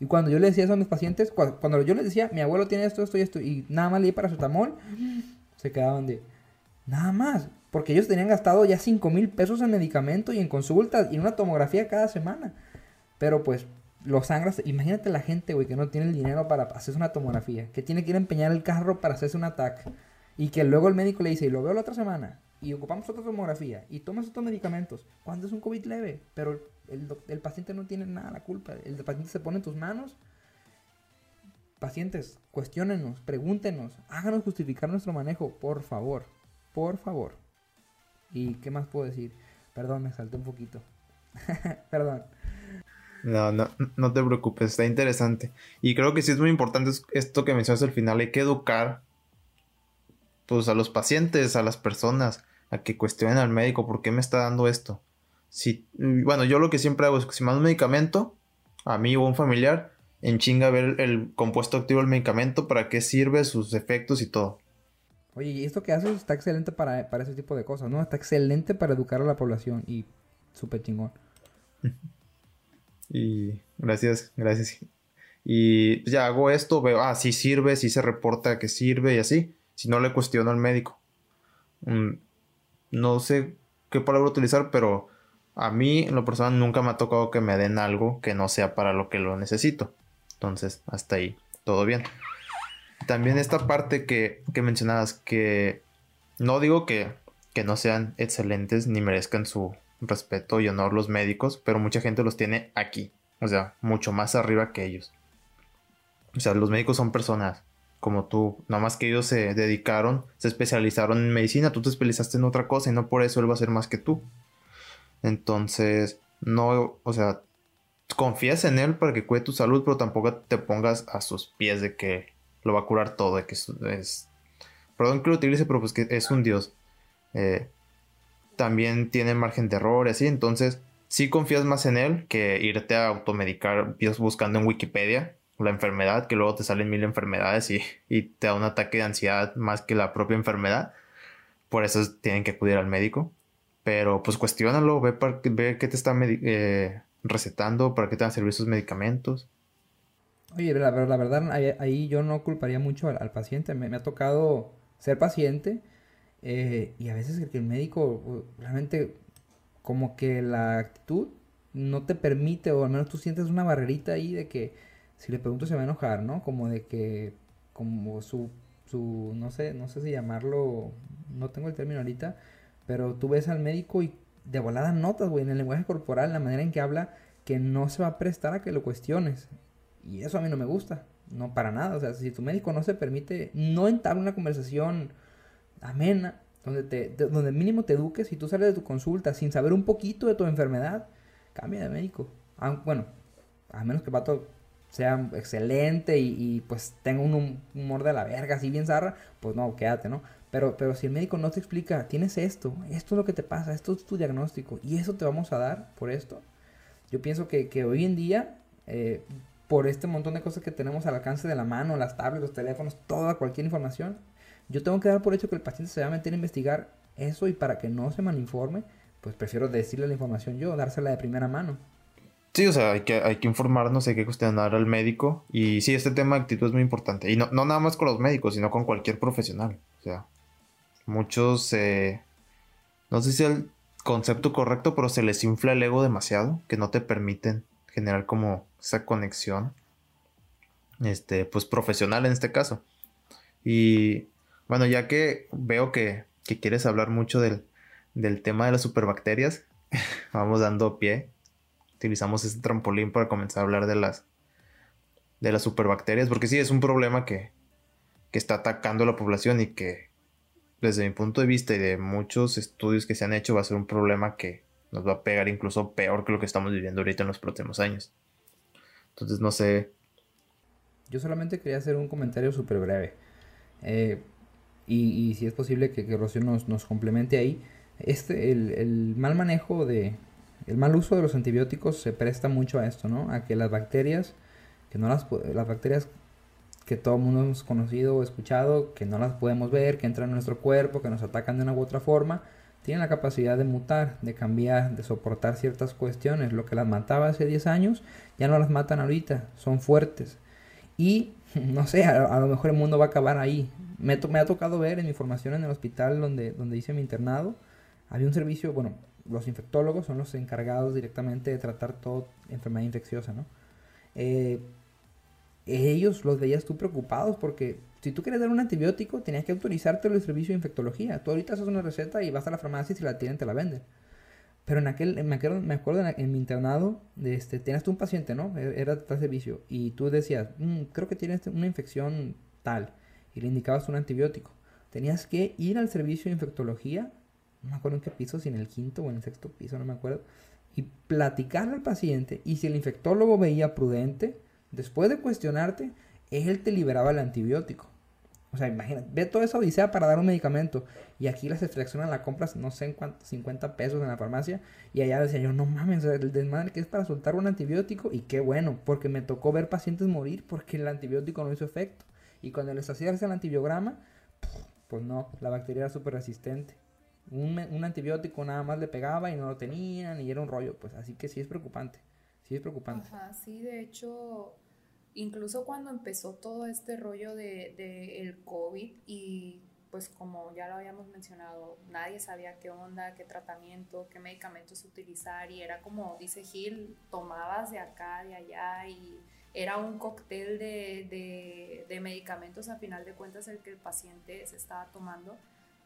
Y cuando yo le decía eso a mis pacientes, cuando, yo les decía, mi abuelo tiene esto, esto y esto, y nada más le di paracetamol, se quedaban de nada más. Porque ellos tenían gastado ya 5 mil pesos en medicamento y en consultas y en una tomografía cada semana. Pero pues los sangras, imagínate la gente, güey, que no tiene el dinero para hacerse una tomografía, que tiene que ir a empeñar el carro para hacerse un ataque. Y que luego el médico le dice, y lo veo la otra semana, y ocupamos otra tomografía, y tomas otros medicamentos, cuando es un COVID leve, pero el, el paciente no tiene nada la culpa, el paciente se pone en tus manos Pacientes, cuestionenos, pregúntenos, háganos justificar nuestro manejo, por favor, por favor. ¿Y qué más puedo decir? Perdón, me salté un poquito. Perdón. No, no, no te preocupes, está interesante. Y creo que sí es muy importante esto que mencionas al final, hay que educar pues a los pacientes, a las personas, a que cuestionen al médico por qué me está dando esto. Si, bueno, yo lo que siempre hago es que si me dan un medicamento, a mí o a un familiar, en chinga ver el compuesto activo del medicamento, para qué sirve, sus efectos y todo. Oye, y esto que haces está excelente para, para ese tipo de cosas, ¿no? Está excelente para educar a la población y súper chingón. y gracias, gracias. Y ya hago esto, veo, ah, sí sirve, sí se reporta que sirve y así. Si no le cuestiono al médico. Mm, no sé qué palabra utilizar, pero a mí en lo personal nunca me ha tocado que me den algo que no sea para lo que lo necesito. Entonces, hasta ahí, todo bien. También esta parte que, mencionabas, que no digo que, que no sean excelentes ni merezcan su respeto y honor los médicos, pero mucha gente los tiene aquí, o sea, mucho más arriba que ellos. O sea, los médicos son personas como tú, nada más que ellos se dedicaron, se especializaron en medicina, tú te especializaste en otra cosa y no por eso él va a ser más que tú. Entonces, no, o sea, confías en él para que cuide tu salud, pero tampoco te pongas a sus pies de que lo va a curar todo, de que es, perdón que lo utilice, pero pues que es un dios. Eh, también tiene margen de error y entonces sí confías más en él que irte a automedicar buscando en Wikipedia la enfermedad, que luego te salen mil enfermedades y, te da un ataque de ansiedad más que la propia enfermedad. Por eso tienen que acudir al médico. Pero pues cuestionalo, ve, para, ve qué te está eh, recetando, para qué te van a servir esos medicamentos. Oye, la, la verdad, ahí, yo no culparía mucho al, paciente. Me, ha tocado ser paciente eh, y a veces el, el médico realmente como que la actitud no te permite, o al menos tú sientes una barrerita ahí de que si le pregunto se va a enojar, ¿no? Como de que, como su, su, no sé, no sé si llamarlo, no tengo el término ahorita, pero tú ves al médico y de volada notas, güey, en el lenguaje corporal, la manera en que habla, que no se va a prestar a que lo cuestiones. Y eso a mí no me gusta, no para nada. O sea, si tu médico no se permite, no entabla una conversación amena, donde, te, donde mínimo te eduques y tú sales de tu consulta sin saber un poquito de tu enfermedad, cambia de médico. Bueno, a menos que el pato sea excelente y, pues tenga un humor de la verga, así bien zarra, pues no, quédate, ¿no? Pero, pero si el médico no te explica, tienes esto, esto es lo que te pasa, esto es tu diagnóstico y eso te vamos a dar por esto. Yo pienso que, que hoy en día, eh, por este montón de cosas que tenemos al alcance de la mano, las tablets, los teléfonos, toda cualquier información, yo tengo que dar por hecho que el paciente se va a meter a investigar eso y para que no se malinforme, pues prefiero decirle la información yo, dársela de primera mano. Sí, o sea, hay que, hay que informarnos, hay que cuestionar al médico. Y sí, este tema de actitud es muy importante. Y no, no nada más con los médicos, sino con cualquier profesional. O sea, muchos, eh, no sé si el concepto correcto, pero se les infla el ego demasiado, que no te permiten generar como esa conexión, este, pues profesional en este caso. Y bueno, ya que veo que, que quieres hablar mucho del, del tema de las superbacterias, vamos dando pie utilizamos este trampolín para comenzar a hablar de las de las superbacterias, porque sí es un problema que, que está atacando a la población y que desde mi punto de vista y de muchos estudios que se han hecho va a ser un problema que nos va a pegar incluso peor que lo que estamos viviendo ahorita en los próximos años. Entonces no sé. Yo solamente quería hacer un comentario súper breve. Eh, y, si es posible que, que Rocío nos, complemente ahí. Este, el, el mal manejo de, el mal uso de los antibióticos se presta mucho a esto, ¿no? A que las bacterias, que no las, las bacterias que todo el mundo hemos conocido o escuchado, que no las podemos ver, que entran en nuestro cuerpo, que nos atacan de una u otra forma, tienen la capacidad de mutar, de cambiar, de soportar ciertas cuestiones. Lo que las mataba hace 10 años, ya no las matan ahorita, son fuertes. Y, no sé, a, lo mejor el mundo va a acabar ahí. Me, ha tocado ver en mi formación en el hospital donde, donde hice mi internado, había un servicio, bueno, los infectólogos son los encargados directamente de tratar toda enfermedad infecciosa, ¿no? Eh, ellos los veías tú preocupados porque si tú quieres dar un antibiótico tenías que autorizarte el servicio de infectología. Tú ahorita haces una receta y vas a la farmacia y si la tienen te la venden. Pero en aquel, me acuerdo, en, mi internado, este, tenías tú un paciente, ¿no? E, era tal servicio. Y tú decías, mm, creo que tienes una infección tal. Y le indicabas un antibiótico. Tenías que ir al servicio de infectología no me acuerdo en qué piso, si en el quinto o en el sexto piso, no me acuerdo, y platicarle al paciente, y si el infectólogo veía prudente, después de cuestionarte, él te liberaba el antibiótico. O sea, imagínate, ve toda esa odisea para dar un medicamento. Y aquí las extracciones la compras, no sé en cuánto, 50 pesos en la farmacia. Y allá decía yo, no mames, el desmadre que es para soltar un antibiótico. Y qué bueno, porque me tocó ver pacientes morir porque el antibiótico no hizo efecto. Y cuando les hacía el antibiograma, pues no, la bacteria era súper resistente un, antibiótico nada más le pegaba y no lo tenían y era un rollo, pues así que sí es preocupante, sí es preocupante. Ajá, sí, de hecho, incluso cuando empezó todo este rollo de, de el COVID y pues como ya lo habíamos mencionado, nadie sabía qué onda, qué tratamiento, qué medicamentos utilizar y era como dice Gil, tomabas de acá, de allá y era un cóctel de, de, medicamentos a final de cuentas el que el paciente se estaba tomando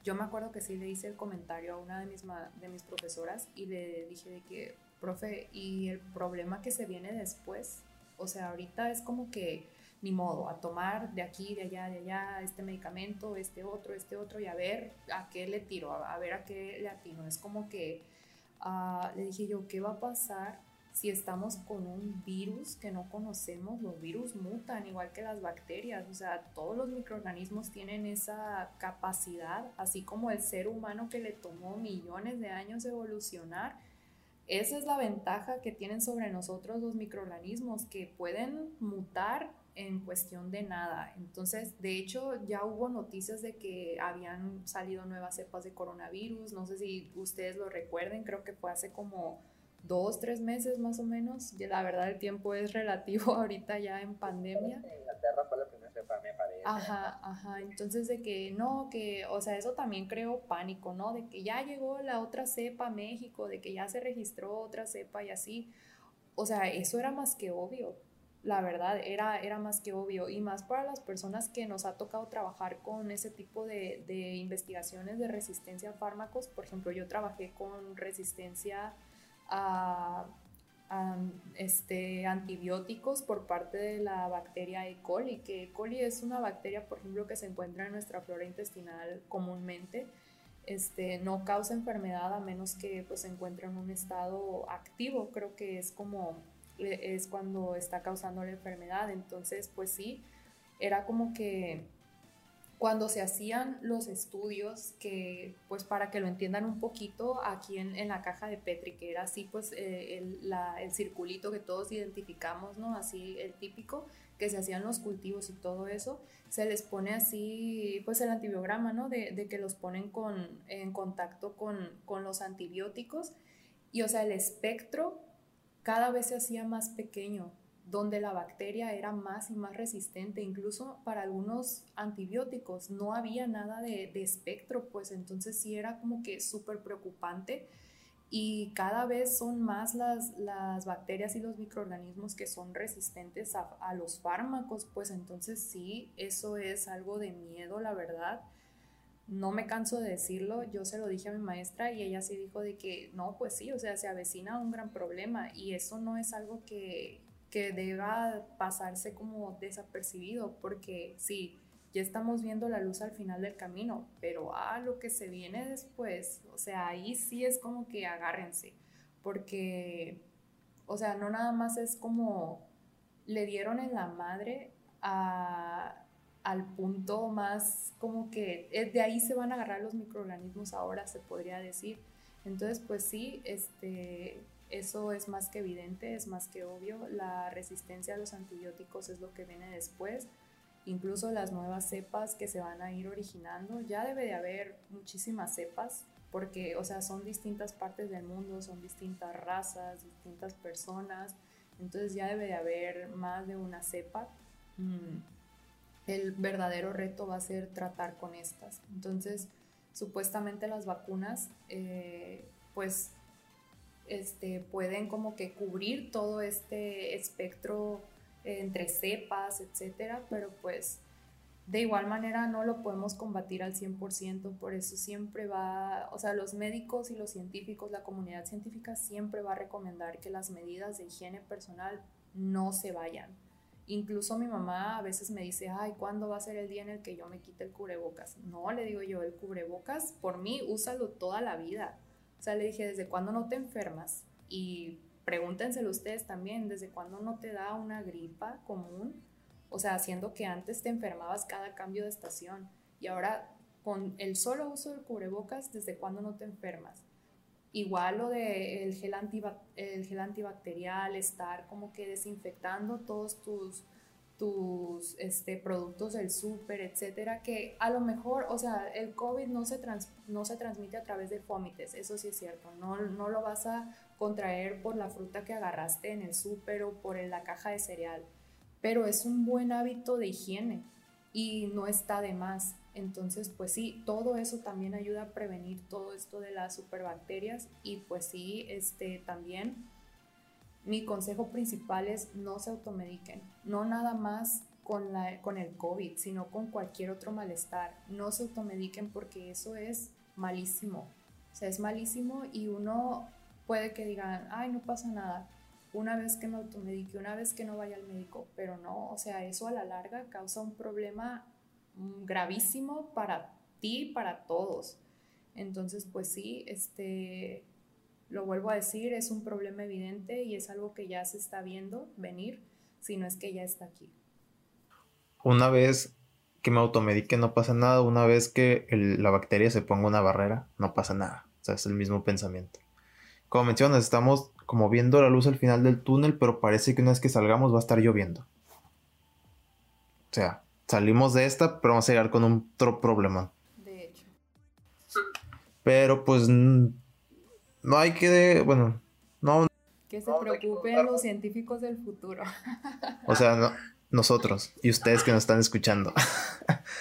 yo me acuerdo que sí le hice el comentario a una de mis, de mis profesoras y le dije de que, profe, ¿y el problema que se viene después? O sea, ahorita es como que ni modo, a tomar de aquí, de allá, de allá, este medicamento, este otro, este otro, y a ver a qué le tiro, a, ver a qué le atino. Es como que uh, le dije yo, ¿qué va a pasar si estamos con un virus que no conocemos, los virus mutan igual que las bacterias, o sea, todos los microorganismos tienen esa capacidad, así como el ser humano que le tomó millones de años evolucionar. Esa es la ventaja que tienen sobre nosotros los microorganismos, que pueden mutar en cuestión de nada. Entonces, de hecho, ya hubo noticias de que habían salido nuevas cepas de coronavirus. No sé si ustedes lo recuerden, creo que fue hace como dos, tres meses más o menos. La verdad, el tiempo es relativo ahorita ya en pandemia. En Inglaterra fue la primera cepa, me parece. Ajá, ajá. Entonces, de que no, que, o sea, eso también creó pánico, ¿no? De que ya llegó la otra cepa a México, de que ya se registró otra cepa y así. O sea, eso era más que obvio. La verdad, era, era más que obvio. Y más para las personas que nos ha tocado trabajar con ese tipo de, de investigaciones de resistencia a fármacos. Por ejemplo, yo trabajé con resistencia a, este, antibióticos por parte de la bacteria E. coli, que E. coli es una bacteria, por ejemplo, que se encuentra en nuestra flora intestinal comúnmente. Este, no causa enfermedad a menos que pues, se encuentre en un estado activo, creo que es como es cuando está causando la enfermedad. Entonces, pues sí, era como que cuando se hacían los estudios, que pues para que lo entiendan un poquito, aquí en, en la caja de Petri, que era así pues eh, el, la, el, circulito que todos identificamos, ¿no? Así el típico, que se hacían los cultivos y todo eso, se les pone así pues el antibiograma, ¿no? De, de que los ponen con, en contacto con, con los antibióticos y o sea, el espectro cada vez se hacía más pequeño, donde la bacteria era más y más resistente, incluso para algunos antibióticos. No había nada de, espectro, pues entonces sí era como que súper preocupante. Y cada vez son más las, las, bacterias y los microorganismos que son resistentes a, a, los fármacos, pues entonces sí, eso es algo de miedo, la verdad. No me canso de decirlo, yo se lo dije a mi maestra y ella sí dijo de que no, pues sí, o sea, se avecina un gran problema y eso no es algo que, que deba pasarse como desapercibido, porque sí, ya estamos viendo la luz al final del camino, pero a lo que se viene después, o sea, ahí sí es como que agárrense, porque, o sea, no nada más es como le dieron en la madre a, al punto más como que eh, de ahí se van a agarrar los microorganismos ahora, se podría decir. Entonces, pues sí, este, eso es más que evidente, es más que obvio. La resistencia a los antibióticos es lo que viene después. Incluso las nuevas cepas que se van a ir originando, ya debe de haber muchísimas cepas, porque, o sea, son distintas partes del mundo, son distintas razas, distintas personas, entonces ya debe de haber más de una cepa. Mm. El verdadero reto va a ser tratar con estas. Entonces, supuestamente las vacunas, eh, pues este, pueden como que cubrir todo este espectro entre cepas, etcétera, pero pues de igual manera no lo podemos combatir al 100%, por eso siempre va, o sea, los médicos y los científicos, la comunidad científica siempre va a recomendar que las medidas de higiene personal no se vayan. Incluso mi mamá a veces me dice, ay, ¿cuándo va a ser el día en el que yo me quite el cubrebocas? No, le digo yo, el cubrebocas, por mí, úsalo toda la vida. Sea, le dije, ¿desde cuándo no te enfermas? Y pregúntenselo ustedes también, ¿desde cuándo no te da una gripa común? O sea, haciendo que antes te enfermabas cada cambio de estación y ahora con el solo uso del cubrebocas, ¿desde cuándo no te enfermas? Igual lo de el gel, el gel antibacterial, estar como que desinfectando todos tus tus este, productos del súper, etcétera, que a lo mejor, o sea, el COVID no se, trans, no se transmite a través de fómites, eso sí es cierto, no, no lo vas a contraer por la fruta que agarraste en el súper o por la caja de cereal, pero es un buen hábito de higiene y no está de más. Entonces, pues sí, todo eso también ayuda a prevenir todo esto de las superbacterias y pues sí, este, también mi consejo principal es no se automediquen, no nada más con, la, con el COVID, sino con cualquier otro malestar. No se automediquen porque eso es malísimo. O sea, es malísimo y uno puede que digan, ay, no pasa nada, una vez que me automedique, una vez que no vaya al médico, pero no, o sea, eso a la larga causa un problema mm, gravísimo para ti, para todos. Entonces, pues sí, este, Lo vuelvo a decir, es un problema evidente y es algo que ya se está viendo venir, si no es que ya está aquí. Una vez que me automedique no pasa nada, una vez que la bacteria se ponga una barrera, no pasa nada. O sea, es el mismo pensamiento. Como mencionas, estamos como viendo la luz al final del túnel, pero parece que una vez que salgamos va a estar lloviendo. O sea, salimos de esta, pero vamos a llegar con otro problema. De hecho. Pero pues no hay que, bueno, no. Que se preocupen los científicos del futuro. O sea, nosotros y ustedes que nos están escuchando.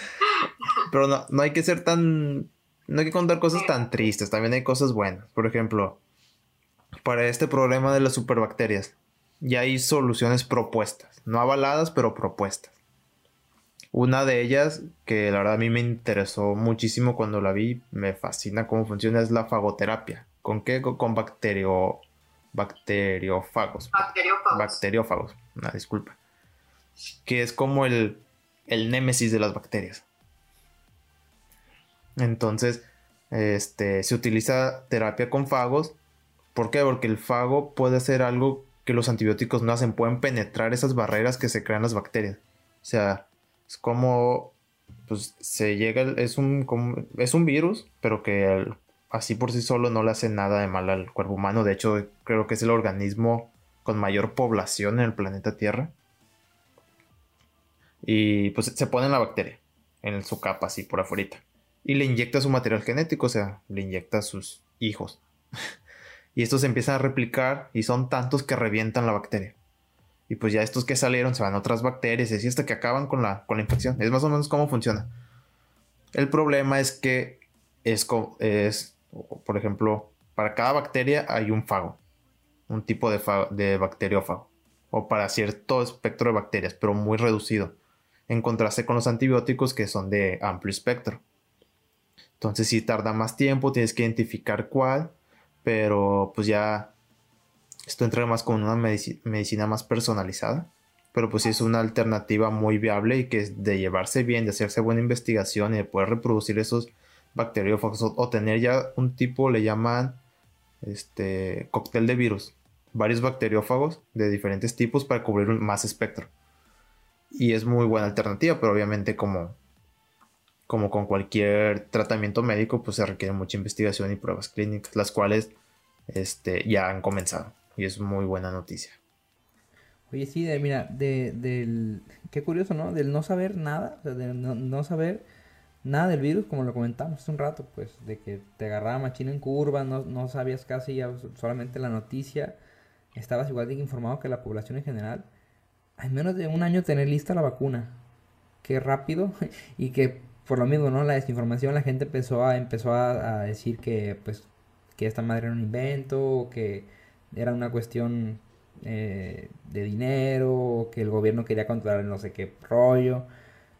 pero no, no hay que ser tan, no hay que contar cosas tan tristes, también hay cosas buenas. Por ejemplo, para este problema de las superbacterias, ya hay soluciones propuestas, no avaladas, pero propuestas. Una de ellas, que la verdad a mí me interesó muchísimo cuando la vi, me fascina cómo funciona, es la fagoterapia. ¿Con qué? Con bacterio, bacteriófagos. Bacteriófagos. Bacteriófagos, una disculpa. Que es como el, el némesis de las bacterias. Entonces, este, se utiliza terapia con fagos. ¿Por qué? Porque el fago puede hacer algo que los antibióticos no hacen, pueden penetrar esas barreras que se crean las bacterias. O sea, es como, pues se llega, es un, es un virus, pero que así por sí solo no le hace nada de mal al cuerpo humano. De hecho, creo que es el organismo con mayor población en el planeta Tierra. Y pues se pone en la bacteria, en su capa, así por afuera. Y le inyecta su material genético, o sea, le inyecta a sus hijos. y estos se empiezan a replicar y son tantos que revientan la bacteria. Y pues ya estos que salieron se van a otras bacterias y así hasta que acaban con la, con la infección. Es más o menos cómo funciona. El problema es que es, es, por ejemplo, para cada bacteria hay un fago. Un tipo de, bacteriófago. O para cierto espectro de bacterias, pero muy reducido. En contraste con los antibióticos que son de amplio espectro. Entonces si tarda más tiempo, tienes que identificar cuál. Pero pues ya esto entra más con una medicina más personalizada. Pero pues sí es una alternativa muy viable y que es de llevarse bien, de hacerse buena investigación y de poder reproducir esos bacteriófagos o, tener ya un tipo, le llaman este cóctel de virus. Varios bacteriófagos de diferentes tipos para cubrir un más espectro. Y es muy buena alternativa, pero obviamente como, como con cualquier tratamiento médico, pues se requiere mucha investigación y pruebas clínicas, las cuales este, ya han comenzado. Y es muy buena noticia. Oye, sí, mira, de, del... Qué curioso, ¿no? Del no saber nada, de no, saber nada del virus, como lo comentamos hace un rato, pues, de que te agarraba machina en curva, no, no sabías casi ya solamente la noticia, estabas igual de informado que la población en general. Hay menos de un año tener lista la vacuna. Qué rápido y que por lo mismo, ¿no? La desinformación, la gente empezó a, empezó a decir que, pues, que esta madre era un invento, que era una cuestión eh, de dinero, que el gobierno quería controlar no sé qué rollo.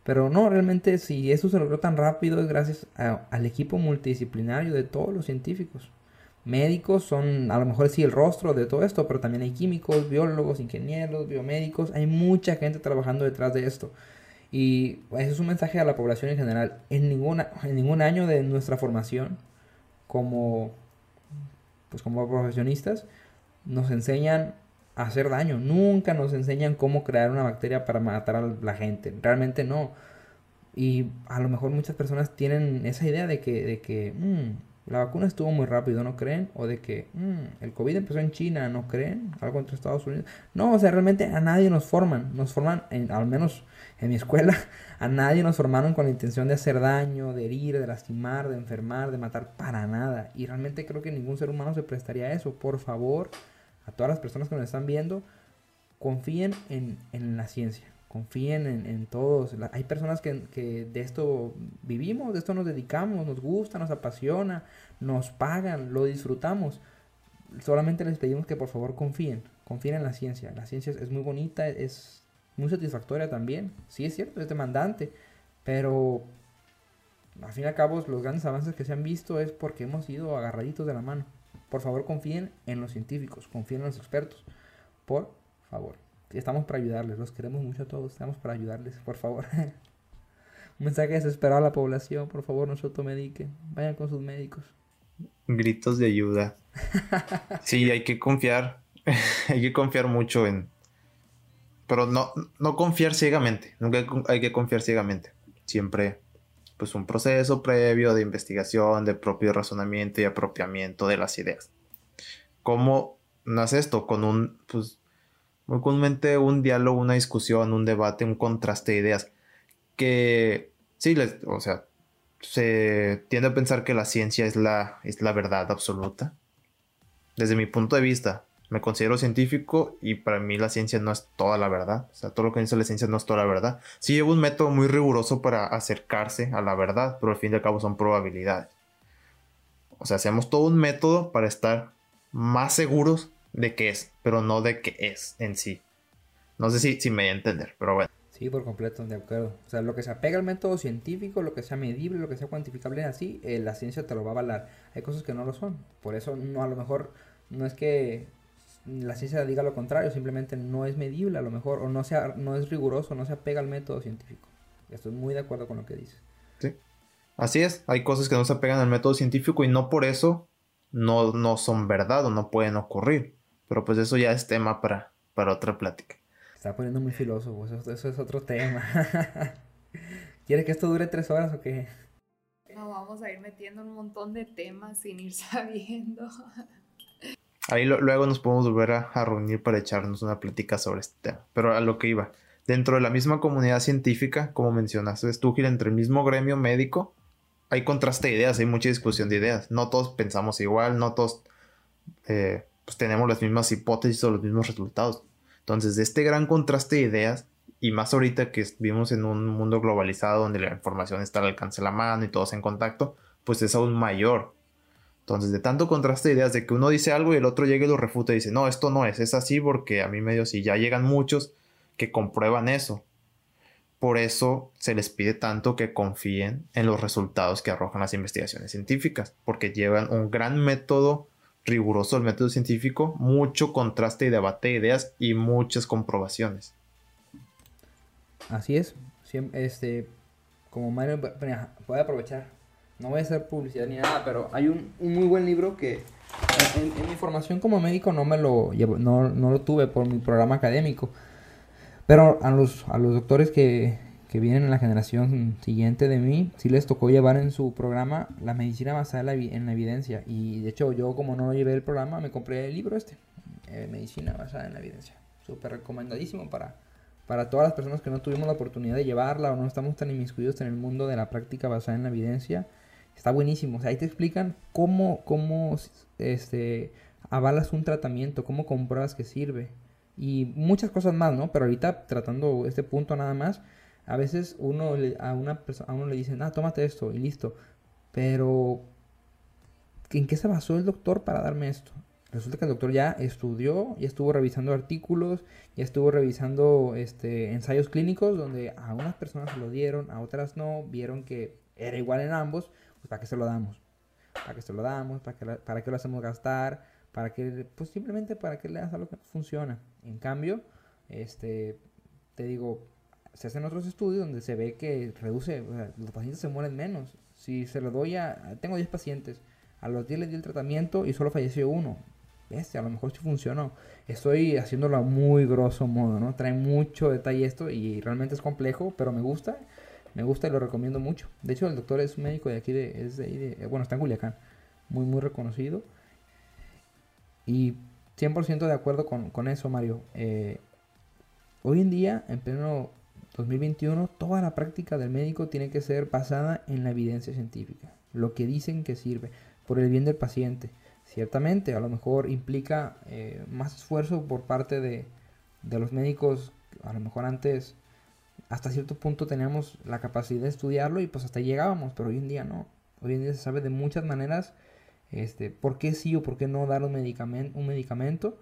Pero no, realmente si eso se logró tan rápido es gracias al equipo multidisciplinario de todos los científicos. Médicos son a lo mejor sí el rostro de todo esto, pero también hay químicos, biólogos, ingenieros, biomédicos, hay mucha gente trabajando detrás de esto. Y eso es un mensaje a la población en general. En, ninguna, en ningún año de nuestra formación como, pues como profesionistas nos enseñan a hacer daño, nunca nos enseñan cómo crear una bacteria para matar a la gente, realmente no. Y a lo mejor muchas personas tienen esa idea de que, de que mm, la vacuna estuvo muy rápido, ¿no creen? O de que mm, el COVID empezó en China, ¿no creen? Algo entre Estados Unidos. No, o sea, realmente a nadie nos forman, nos forman, al menos en mi escuela, a nadie nos formaron con la intención de hacer daño, de herir, de lastimar, de enfermar, de matar, para nada. Y realmente creo que ningún ser humano se prestaría a eso. Por favor, a todas las personas que nos están viendo, confíen en, la ciencia, confíen en, todos. hay personas que, de esto vivimos, de esto nos dedicamos, nos gusta, nos apasiona, nos pagan, lo disfrutamos. Solamente les pedimos que por favor confíen, confíen en la ciencia. La ciencia es muy bonita, es muy satisfactoria también. Sí es cierto, es demandante, pero al fin y al cabo los grandes avances que se han visto es porque hemos ido agarraditos de la mano. Por favor, confíen en los científicos, confíen en los expertos. Por favor. Estamos para ayudarles, los queremos mucho a todos, estamos para ayudarles, por favor. Un mensaje desesperado a la población, por favor, no se automediquen, vayan con sus médicos. Gritos de ayuda. Sí, hay que confiar. hay que confiar mucho en. Pero no, no confiar ciegamente. Nunca hay que confiar ciegamente. Siempre, pues, un proceso previo de investigación, de propio razonamiento y apropiamiento de las ideas. ¿Cómo nace esto? Con un, pues, muy comúnmente un diálogo, una discusión, un debate, un contraste de ideas. Que, sí, les, o sea, se tiende a pensar que la ciencia es la, es la verdad absoluta. Desde mi punto de vista, me considero científico y para mí la ciencia no es toda la verdad. O sea, todo lo que dice la ciencia no es toda la verdad. Sí lleva un método muy riguroso para acercarse a la verdad, pero al fin y al cabo son probabilidades. O sea, hacemos todo un método para estar más seguros de qué es, pero no de qué es en sí. No sé si, me voy a entender, pero bueno. Sí, por completo, de acuerdo. O sea, lo que se apega al método científico, lo que sea medible, lo que sea cuantificable así, eh, la ciencia te lo va a avalar. Hay cosas que no lo son. Por eso, no, a lo mejor, no es que la ciencia diga lo contrario, simplemente no es medible a lo mejor, o no, sea, no es riguroso, no se apega al método científico. Estoy muy de acuerdo con lo que dices. Sí. Así es, hay cosas que no se apegan al método científico y no por eso no, no son verdad o no pueden ocurrir. Pero pues eso ya es tema para, para otra plática está poniendo muy filósofo, eso, es otro tema. ¿Quieres que esto dure tres horas o qué? No, vamos a ir metiendo un montón de temas sin ir sabiendo. Ahí luego nos podemos volver a, reunir para echarnos una plática sobre este tema. Pero a lo que iba, dentro de la misma comunidad científica, como mencionaste, tú, Gil, entre el mismo gremio médico, hay contraste de ideas, hay mucha discusión de ideas. No todos pensamos igual, no todos eh, pues tenemos las mismas hipótesis o los mismos resultados. Entonces, de este gran contraste de ideas, y más ahorita que vivimos en un mundo globalizado donde la información está al alcance de la mano y todos en contacto, pues es aún mayor. Entonces, de tanto contraste de ideas de que uno dice algo y el otro llega y lo refuta y dice, no, esto no es, es así porque a mí medio si ya llegan muchos que comprueban eso. Por eso se les pide tanto que confíen en los resultados que arrojan las investigaciones científicas, porque llevan un gran método riguroso el método científico, mucho contraste y debate de ideas y muchas comprobaciones. Así es. este, como Mario, voy a aprovechar. No voy a hacer publicidad ni nada, pero hay un, muy buen libro que en, mi formación como médico no me lo no, no lo tuve por mi programa académico. Pero a los, a los doctores que, que vienen en la generación siguiente de mí, sí les tocó llevar en su programa la medicina basada en la, evidencia. Y de hecho yo como no llevé el programa, me compré el libro este, eh, Medicina basada en la evidencia. Súper recomendadísimo para, para todas las personas que no tuvimos la oportunidad de llevarla o no estamos tan inmiscuidos en el mundo de la práctica basada en la evidencia. Está buenísimo. Ahí te explican cómo, cómo este, avalas un tratamiento, cómo compruebas que sirve. Y muchas cosas más, ¿no? Pero ahorita tratando este punto nada más, a veces uno a una a uno le dicen, "Ah, tómate esto" y listo. Pero ¿en qué se basó el doctor para darme esto? Resulta que el doctor ya estudió, ya estuvo revisando artículos, ya estuvo revisando este, ensayos clínicos donde a unas personas se lo dieron, a otras no, vieron que era igual en ambos, pues ¿para qué se lo damos? ¿Para qué se lo damos? ¿Para qué, para qué lo hacemos gastar? ¿Para qué? Pues simplemente para que le das algo que funciona. En cambio, este, te digo, se hacen otros estudios donde se ve que reduce, los pacientes se mueren menos. Si se lo doy a, tengo 10 pacientes, a los 10 les di el tratamiento y solo falleció uno. Bestia, a lo mejor sí funcionó. Estoy haciéndolo a muy grosso modo, ¿no? Trae mucho detalle esto y realmente es complejo, pero me gusta. Me gusta y lo recomiendo mucho. De hecho, el doctor es un médico de aquí, de, es de, de bueno, está en Culiacán. Muy, muy reconocido. Y 100% de acuerdo con, con eso, Mario. Eh, hoy en día, en pleno 2021, toda la práctica del médico tiene que ser basada en la evidencia científica, lo que dicen que sirve, por el bien del paciente. Ciertamente, a lo mejor implica eh, más esfuerzo por parte de, de los médicos, a lo mejor antes hasta cierto punto teníamos la capacidad de estudiarlo y pues hasta llegábamos, pero hoy en día no. Hoy en día se sabe de muchas maneras este, por qué sí o por qué no dar un, medicamento, un medicamento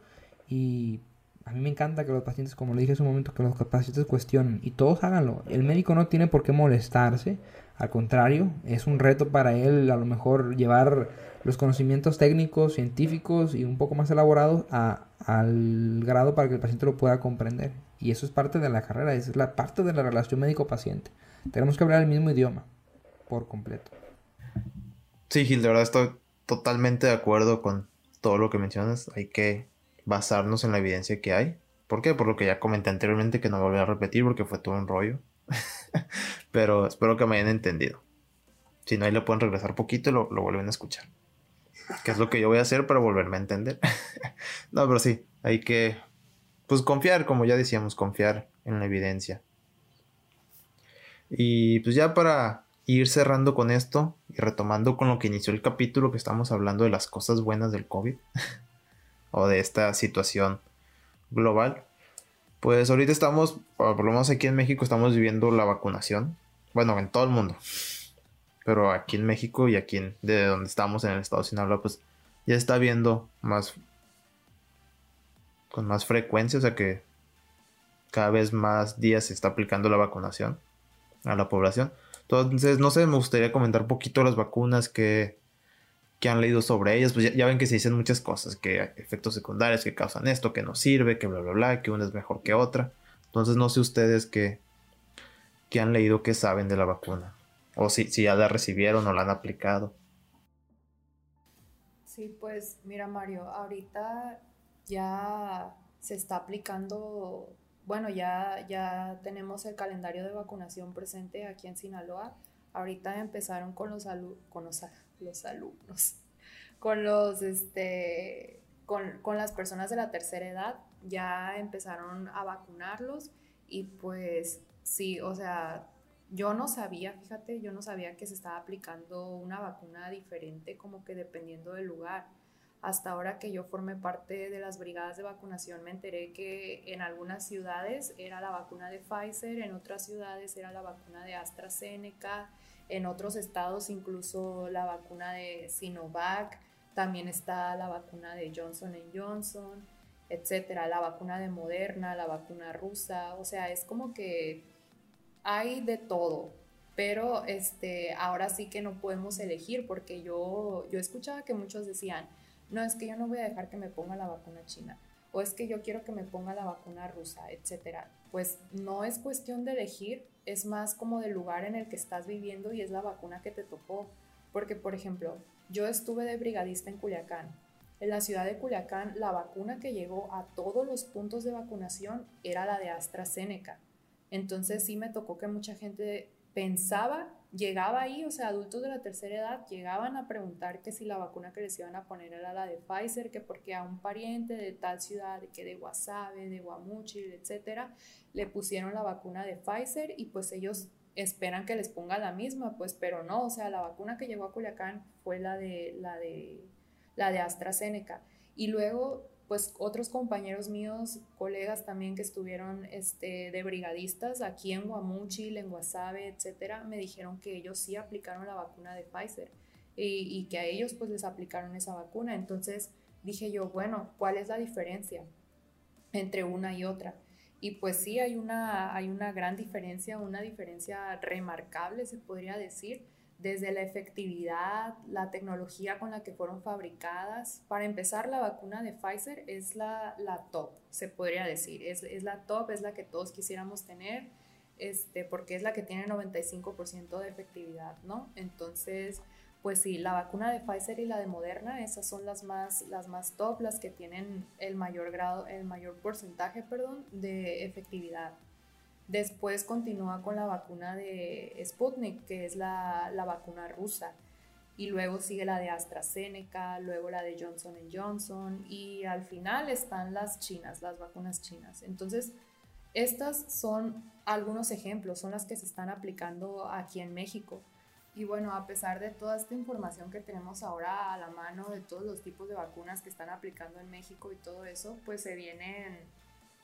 y a mí me encanta que los pacientes, como le dije hace un momento, que los pacientes cuestionen y todos háganlo. El médico no tiene por qué molestarse, al contrario, es un reto para él a lo mejor llevar los conocimientos técnicos, científicos y un poco más elaborados al grado para que el paciente lo pueda comprender. Y eso es parte de la carrera, es la parte de la relación médico-paciente. Tenemos que hablar el mismo idioma, por completo. Sí, Gil, de verdad estoy totalmente de acuerdo con todo lo que mencionas. Hay que basarnos en la evidencia que hay. ¿Por qué? Por lo que ya comenté anteriormente, que no volví a repetir porque fue todo un rollo. Pero espero que me hayan entendido. Si no, ahí lo pueden regresar poquito y lo, lo vuelven a escuchar. Que es lo que yo voy a hacer para volverme a entender. no, pero sí, hay que, pues confiar, como ya decíamos, confiar en la evidencia. Y pues ya para ir cerrando con esto y retomando con lo que inició el capítulo que estamos hablando de las cosas buenas del COVID o de esta situación global. Pues ahorita estamos, por lo menos aquí en México, estamos viviendo la vacunación. Bueno, en todo el mundo. Pero aquí en México y aquí en, de donde estamos en el estado de Sinaloa, pues ya está viendo más con más frecuencia, o sea que cada vez más días se está aplicando la vacunación a la población. Entonces, no sé, me gustaría comentar un poquito las vacunas que, que han leído sobre ellas. Pues ya, ven que se dicen muchas cosas, que hay efectos secundarios que causan esto, que no sirve, que bla, bla, bla, que una es mejor que otra. Entonces, no sé ustedes qué, qué han leído, qué saben de la vacuna. O si, si ya la recibieron o la han aplicado. Sí, pues mira Mario, ahorita ya se está aplicando bueno, ya, ya tenemos el calendario de vacunación presente aquí en Sinaloa. Ahorita empezaron con los, con los, los alumnos, con los, este, con, con las personas de la tercera edad, ya empezaron a vacunarlos y pues sí, o sea, yo no sabía, fíjate, yo no sabía que se estaba aplicando una vacuna diferente como que dependiendo del lugar. Hasta ahora que yo formé parte de las brigadas de vacunación me enteré que en algunas ciudades era la vacuna de Pfizer, en otras ciudades era la vacuna de AstraZeneca, en otros estados incluso la vacuna de Sinovac, también está la vacuna de Johnson Johnson, etcétera, la vacuna de Moderna, la vacuna rusa, o sea, es como que hay de todo, pero este, ahora sí que no podemos elegir porque yo, yo escuchaba que muchos decían, no es que yo no voy a dejar que me ponga la vacuna china o es que yo quiero que me ponga la vacuna rusa, etcétera. Pues no es cuestión de elegir, es más como del lugar en el que estás viviendo y es la vacuna que te tocó. Porque, por ejemplo, yo estuve de brigadista en Culiacán. En la ciudad de Culiacán, la vacuna que llegó a todos los puntos de vacunación era la de AstraZeneca. Entonces sí me tocó que mucha gente pensaba llegaba ahí, o sea, adultos de la tercera edad llegaban a preguntar que si la vacuna que les iban a poner era la de Pfizer, que porque a un pariente de tal ciudad, que de Guasave, de Guamuchil, etcétera, le pusieron la vacuna de Pfizer y pues ellos esperan que les ponga la misma, pues, pero no, o sea, la vacuna que llegó a Culiacán fue la de la de la de AstraZeneca. Y luego pues otros compañeros míos, colegas también que estuvieron este, de brigadistas aquí en Guamuchil, en Guasave, etcétera, me dijeron que ellos sí aplicaron la vacuna de Pfizer y, y, que a ellos pues les aplicaron esa vacuna. Entonces dije yo, bueno, ¿cuál es la diferencia entre una y otra? Y pues sí, hay una, hay una gran diferencia, una diferencia remarcable, se podría decir desde la efectividad, la tecnología con la que fueron fabricadas. Para empezar, la vacuna de Pfizer es la, la top, se podría decir. Es, es, la top, es la que todos quisiéramos tener, este, porque es la que tiene 95% de efectividad, ¿no? Entonces, pues sí, la vacuna de Pfizer y la de Moderna, esas son las más, las más top, las que tienen el mayor grado, el mayor porcentaje, perdón, de efectividad. Después continúa con la vacuna de Sputnik, que es la, vacuna rusa. Y luego sigue la de AstraZeneca, luego la de Johnson Johnson y al final están las chinas, las vacunas chinas. Entonces, estas son algunos ejemplos, son las que se están aplicando aquí en México. Y bueno, a pesar de toda esta información que tenemos ahora a la mano de todos los tipos de vacunas que están aplicando en México y todo eso, pues se vienen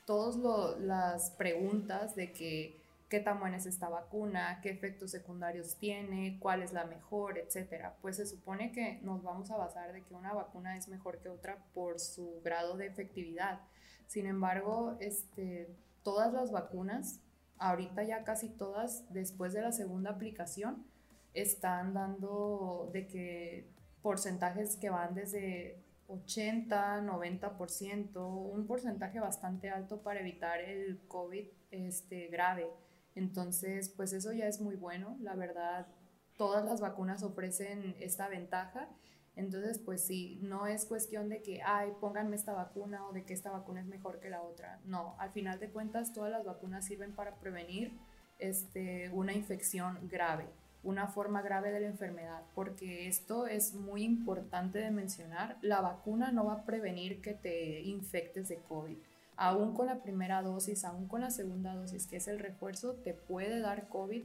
todas las preguntas de que qué tan buena es esta vacuna, qué efectos secundarios tiene, cuál es la mejor, etcétera. Pues se supone que nos vamos a basar de que una vacuna es mejor que otra por su grado de efectividad. Sin embargo, este, todas las vacunas, ahorita ya casi todas, después de la segunda aplicación, están dando de que porcentajes que van desde 80, 90%, un porcentaje bastante alto para evitar el COVID este, grave. Entonces, pues eso ya es muy bueno. La verdad, todas las vacunas ofrecen esta ventaja. Entonces, pues sí, no es cuestión de que, ay, pónganme esta vacuna o de que esta vacuna es mejor que la otra. No, al final de cuentas, todas las vacunas sirven para prevenir este, una infección grave, una forma grave de la enfermedad, porque esto es muy importante de mencionar. La vacuna no va a prevenir que te infectes de COVID. Aún con la primera dosis, aún con la segunda dosis, que es el refuerzo, te puede dar COVID,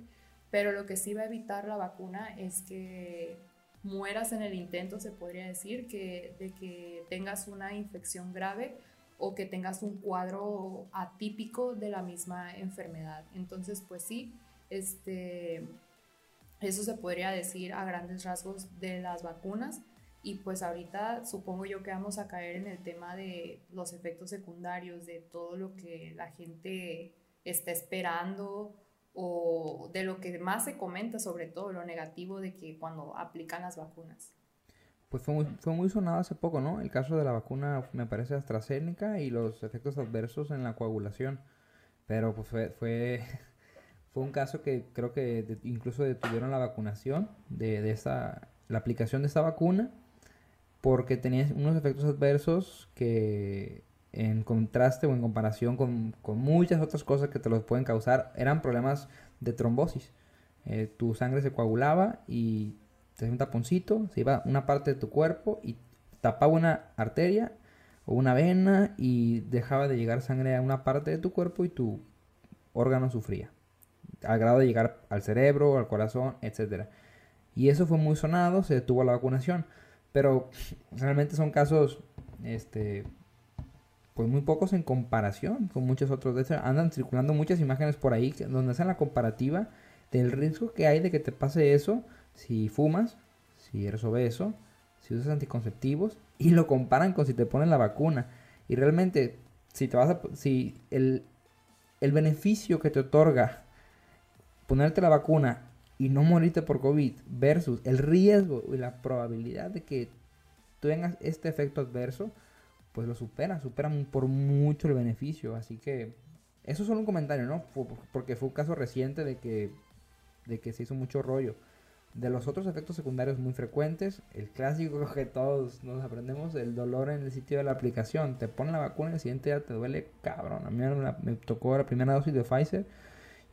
pero lo que sí va a evitar la vacuna es que mueras en el intento, se podría decir, que, de que tengas una infección grave o que tengas un cuadro atípico de la misma enfermedad. Entonces, pues sí, este, eso se podría decir a grandes rasgos de las vacunas. Y pues ahorita supongo yo que vamos a caer en el tema de los efectos secundarios, de todo lo que la gente está esperando o de lo que más se comenta sobre todo, lo negativo de que cuando aplican las vacunas. Pues fue muy, fue muy sonado hace poco, ¿no? El caso de la vacuna, me parece, AstraZeneca y los efectos adversos en la coagulación. Pero pues fue, fue, fue un caso que creo que incluso detuvieron la vacunación de, esta, la aplicación de esta vacuna porque tenía unos efectos adversos que en contraste o en comparación con, muchas otras cosas que te los pueden causar, eran problemas de trombosis. Eh, tu sangre se coagulaba y te hacía un taponcito, se iba una parte de tu cuerpo y tapaba una arteria o una vena y dejaba de llegar sangre a una parte de tu cuerpo y tu órgano sufría. Al grado de llegar al cerebro, al corazón, etc. Y eso fue muy sonado, se detuvo la vacunación. Pero realmente son casos este, pues muy pocos en comparación con muchos otros. De hecho, andan circulando muchas imágenes por ahí donde hacen la comparativa del riesgo que hay de que te pase eso si fumas, si eres obeso, si usas anticonceptivos y lo comparan con si te ponen la vacuna. Y realmente, si te vas a, si el, el beneficio que te otorga ponerte la vacuna y no morirte por COVID versus el riesgo y la probabilidad de que tengas este efecto adverso, pues lo superan, superan por mucho el beneficio. Así que eso es solo un comentario, ¿no? Porque fue un caso reciente de que, de que se hizo mucho rollo. De los otros efectos secundarios muy frecuentes, el clásico que todos nos aprendemos, el dolor en el sitio de la aplicación. Te ponen la vacuna y el siguiente día te duele cabrón. A mí me, tocó la primera dosis de Pfizer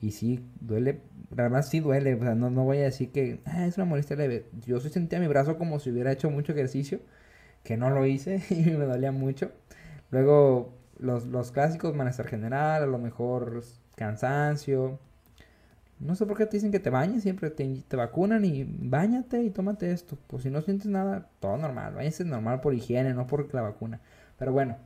y sí, duele, además sí duele. O sea, no, no voy a decir que ah, es una molestia leve. Yo sí sentía mi brazo como si hubiera hecho mucho ejercicio que no lo hice y me dolía mucho. Luego los, los clásicos, malestar general, a lo mejor cansancio. No sé por qué te dicen que te bañes, siempre te, te vacunan y bañate y tómate esto. Pues si no sientes nada, todo normal. Bañese normal por higiene, no por la vacuna. Pero bueno,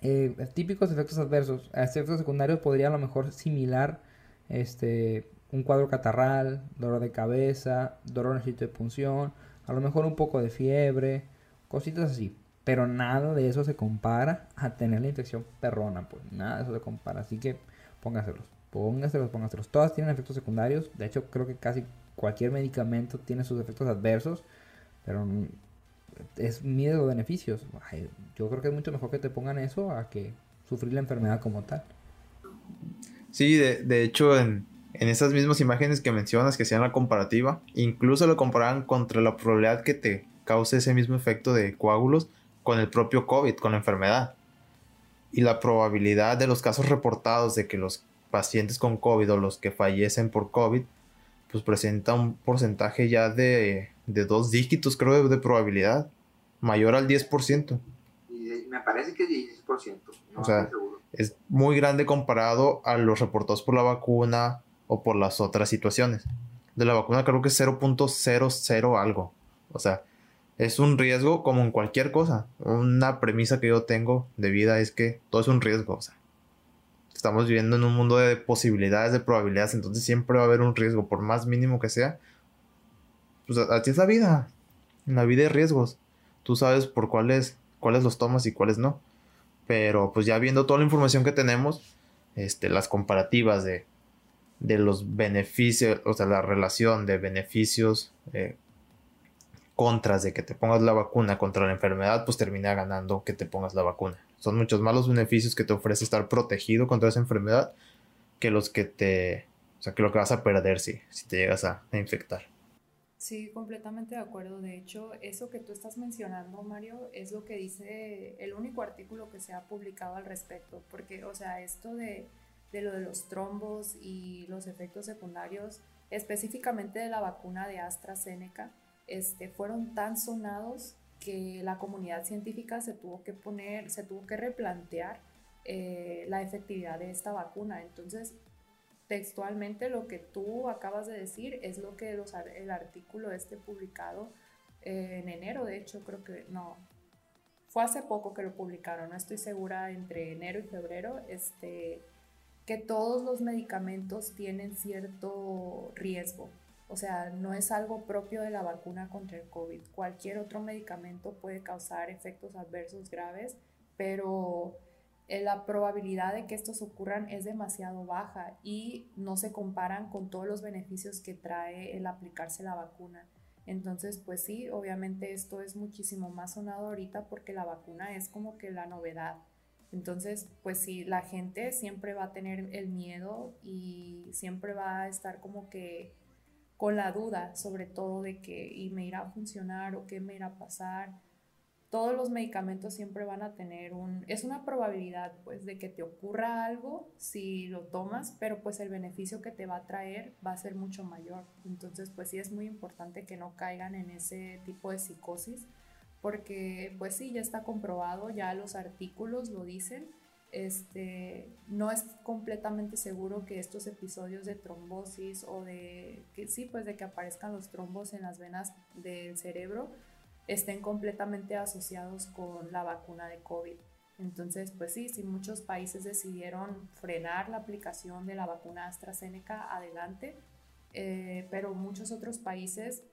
eh, típicos efectos adversos. Efectos secundarios podría a lo mejor similar este, un cuadro catarral, dolor de cabeza, dolor en el sitio de punción, a lo mejor un poco de fiebre, cositas así. Pero nada de eso se compara a tener la infección perrona, pues nada de eso se compara. Así que póngaselos, póngaselos, póngaselos. Todas tienen efectos secundarios. De hecho, creo que casi cualquier medicamento tiene sus efectos adversos. Pero es miedo de beneficios. yo creo que es mucho mejor que te pongan eso a que sufrir la enfermedad como tal. Sí, de, de hecho, en, en esas mismas imágenes que mencionas que hacían la comparativa, incluso lo comparaban contra la probabilidad que te cause ese mismo efecto de coágulos con el propio COVID, con la enfermedad. Y la probabilidad de los casos reportados de que los pacientes con COVID o los que fallecen por COVID, pues presenta un porcentaje ya de, de dos dígitos, creo, de, probabilidad, mayor al 10%. Y me parece que 10%. No o sea, es muy grande comparado a los reportados por la vacuna o por las otras situaciones. De la vacuna creo que es 0.00 algo. O sea, es un riesgo como en cualquier cosa. Una premisa que yo tengo de vida es que todo es un riesgo. Estamos viviendo en un mundo de posibilidades, de probabilidades, entonces siempre va a haber un riesgo, por más mínimo que sea. Pues así es la vida. En la vida hay riesgos. Tú sabes por cuáles, cuáles los tomas y cuáles no. Pero pues ya viendo toda la información que tenemos, este, las comparativas de, de los beneficios, o sea, la relación de beneficios eh, contras de que te pongas la vacuna contra la enfermedad, pues termina ganando que te pongas la vacuna. Son muchos más los beneficios que te ofrece estar protegido contra esa enfermedad que los que te, o sea, que lo que vas a perder si, si te llegas a, infectar. Sí, completamente de acuerdo. De hecho, eso que tú estás mencionando, Mario, es lo que dice el único artículo que se ha publicado al respecto. Porque, o sea, esto de, de lo de los trombos y los efectos secundarios, específicamente de la vacuna de AstraZeneca, este, fueron tan sonados que la comunidad científica se tuvo que poner, se tuvo que replantear eh, la efectividad de esta vacuna. Entonces, textualmente lo que tú acabas de decir es lo que el artículo este publicado eh, en enero, de hecho creo que no, fue hace poco que lo publicaron, no estoy segura, entre enero y febrero, este, que todos los medicamentos tienen cierto riesgo. O sea, no es algo propio de la vacuna contra el COVID. Cualquier otro medicamento puede causar efectos adversos graves, pero la probabilidad de que estos ocurran es demasiado baja y no se comparan con todos los beneficios que trae el aplicarse la vacuna. Entonces, pues sí, obviamente esto es muchísimo más sonado ahorita porque la vacuna es como que la novedad. Entonces, pues sí, la gente siempre va a tener el miedo y siempre va a estar como que con la duda, sobre todo de que y me irá a funcionar o qué me irá a pasar todos los medicamentos siempre van a tener un, es una probabilidad pues de que te ocurra algo si lo tomas, pero pues el beneficio que te va a traer va a ser mucho mayor. Entonces pues sí es muy importante que no caigan en ese tipo de psicosis, porque pues sí, ya está comprobado, ya los artículos lo dicen, este, no es completamente seguro que estos episodios de trombosis o de que sí, pues de que aparezcan los trombos en las venas del cerebro, estén completamente asociados con la vacuna de COVID. Entonces, pues sí, si muchos países decidieron frenar la aplicación de la vacuna AstraZeneca, adelante, eh, pero muchos otros países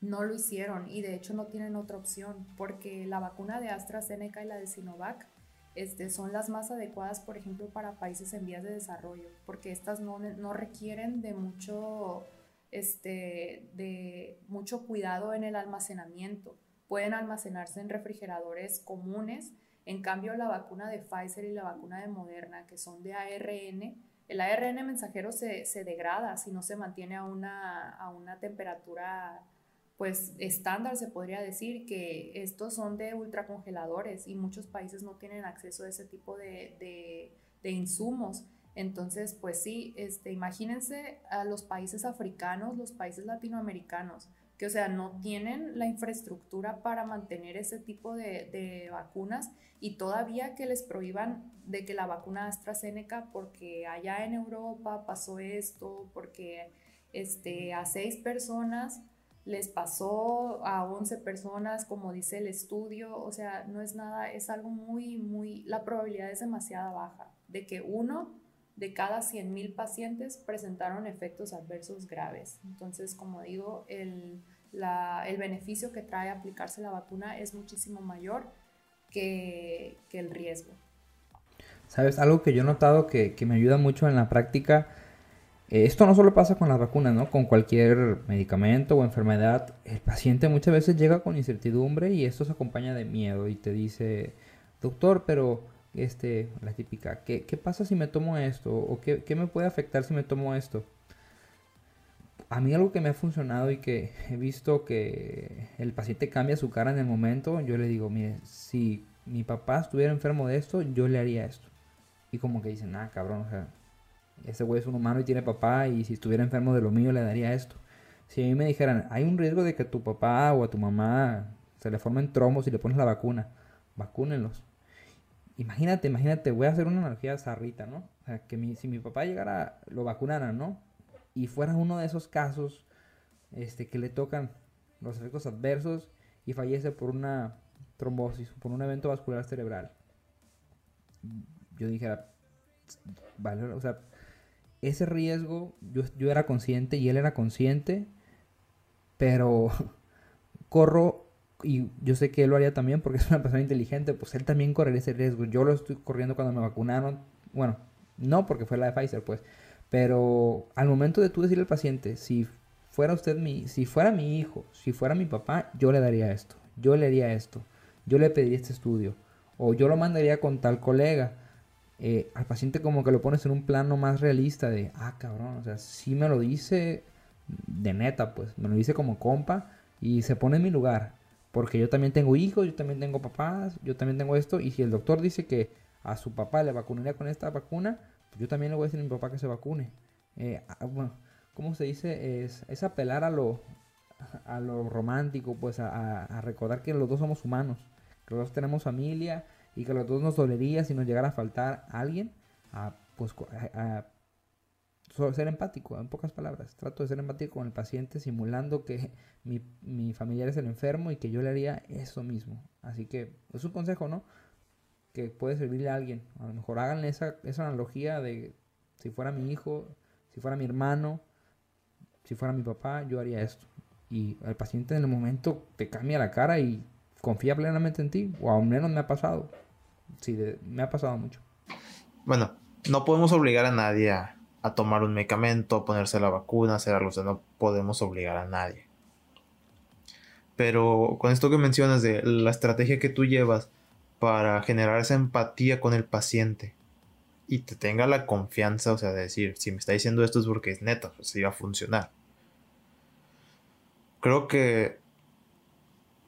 no lo hicieron y de hecho no tienen otra opción porque la vacuna de AstraZeneca y la de Sinovac este, son las más adecuadas, por ejemplo, para países en vías de desarrollo, porque estas no, no requieren de mucho este, de mucho cuidado en el almacenamiento. Pueden almacenarse en refrigeradores comunes. En cambio, la vacuna de Pfizer y la vacuna de Moderna, que son de ARN, el ARN mensajero se, degrada si no se mantiene a una, a una temperatura pues estándar, se podría decir que estos son de ultracongeladores y muchos países no tienen acceso a ese tipo de, de insumos. Entonces, pues sí, este, imagínense a los países africanos, los países latinoamericanos, que o sea, no tienen la infraestructura para mantener ese tipo de, vacunas y todavía que les prohíban de que la vacuna AstraZeneca, porque allá en Europa pasó esto, porque este, a seis personas les pasó a 11 personas, como dice el estudio, o sea, no es nada, es algo muy, muy, la probabilidad es demasiado baja de que uno de cada 100.000 pacientes presentaron efectos adversos graves. Entonces, como digo, el, beneficio que trae aplicarse la vacuna es muchísimo mayor que, el riesgo. Sabes, algo que yo he notado que, me ayuda mucho en la práctica, eh, esto no solo pasa con las vacunas, ¿no? Con cualquier medicamento o enfermedad, el paciente muchas veces llega con incertidumbre y esto se acompaña de miedo y te dice, doctor, pero este, la típica, ¿qué, pasa si me tomo esto? ¿O qué, me puede afectar si me tomo esto? A mí algo que me ha funcionado y que he visto que el paciente cambia su cara en el momento, yo le digo, mire, si mi papá estuviera enfermo de esto, yo le haría esto. Y como que dicen, ah, cabrón, o sea, ese güey es un humano y tiene papá y si estuviera enfermo de lo mío le daría esto. Si a mí me dijeran, hay un riesgo de que a tu papá o a tu mamá se le formen tromos y le pones la vacuna, vacúnenlos Imagínate, imagínate, voy a hacer una analogía zarrita, ¿no? O sea, que si mi papá llegara, lo vacunara, ¿no? Y fuera uno de esos casos este, que le tocan los efectos adversos y fallece por una trombosis, por un evento vascular cerebral. Yo dijera, vale, o sea, ese riesgo yo, yo era consciente y él era consciente, pero corro y yo sé que él lo haría también porque es una persona inteligente, pues él también correría ese riesgo. Yo lo estoy corriendo cuando me vacunaron. Bueno, no porque fue la de Pfizer, pues. Pero al momento de tú decirle al paciente, si fuera usted mi, si fuera mi hijo, si fuera mi papá, yo le daría esto, yo le haría esto, yo le pediría este estudio, o yo lo mandaría con tal colega. Eh, al paciente como que lo pones en un plano más realista de, ah, cabrón, o sea, si me lo dice, de neta, pues. Me lo dice como compa y se pone en mi lugar. Porque yo también tengo hijos, yo también tengo papás, yo también tengo esto. Y si el doctor dice que a su papá le vacunaría con esta vacuna, pues yo también le voy a decir a mi papá que se vacune. Eh, ah, bueno, ¿cómo se dice? Es, es apelar a lo, a lo romántico, pues a, a, recordar que los dos somos humanos, que los dos tenemos familia y que los dos nos dolería si nos llegara a faltar alguien, a, pues a, ser empático, en pocas palabras. Trato de ser empático con el paciente simulando que mi, mi, familiar es el enfermo y que yo le haría eso mismo. Así que es un consejo, ¿no? Que puede servirle a alguien. A lo mejor hagan esa, esa analogía de si fuera mi hijo, si fuera mi hermano, si fuera mi papá, yo haría esto. Y el paciente en el momento te cambia la cara y confía plenamente en ti. O al menos me ha pasado. Sí, me ha pasado mucho. Bueno, no podemos obligar a nadie a, a tomar un medicamento, a ponerse la vacuna, hacer algo. O sea, no podemos obligar a nadie. Pero con esto que mencionas de la estrategia que tú llevas para generar esa empatía con el paciente y te tenga la confianza, o sea, de decir, si me está diciendo esto es porque es neta, pues sí va a funcionar. Creo que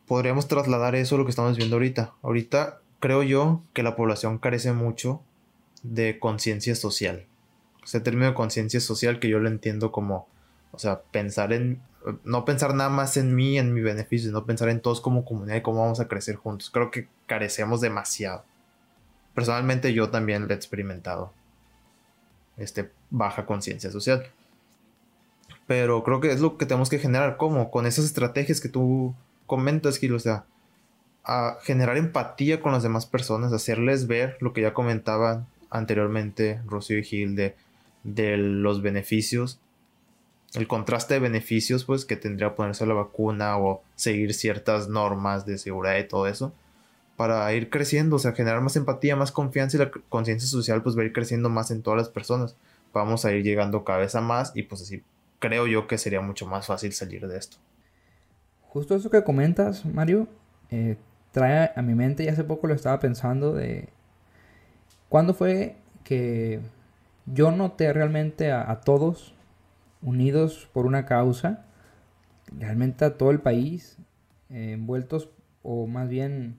podríamos trasladar eso a lo que estamos viendo ahorita. Ahorita creo yo que la población carece mucho de conciencia social. Ese término de conciencia social que yo lo entiendo como, o sea, pensar en, no pensar nada más en mí, en mi beneficio, sino pensar en todos como comunidad y cómo vamos a crecer juntos. Creo que carecemos demasiado. Personalmente yo también lo he experimentado. Este, baja conciencia social. Pero creo que es lo que tenemos que generar. ¿Cómo? Con esas estrategias que tú comentas, Gil. O sea, a generar empatía con las demás personas, hacerles ver lo que ya comentaban anteriormente Rocío y Gil de, de los beneficios, el contraste de beneficios pues que tendría ponerse la vacuna o seguir ciertas normas de seguridad y todo eso para ir creciendo, o sea, generar más empatía, más confianza y la conciencia social pues va a ir creciendo más en todas las personas. Vamos a ir llegando cada vez a más y pues así creo yo que sería mucho más fácil salir de esto. Justo eso que comentas, Mario, eh, trae a mi mente y hace poco lo estaba pensando de cuándo fue que yo noté realmente a, todos unidos por una causa, realmente a todo el país, eh, envueltos o más bien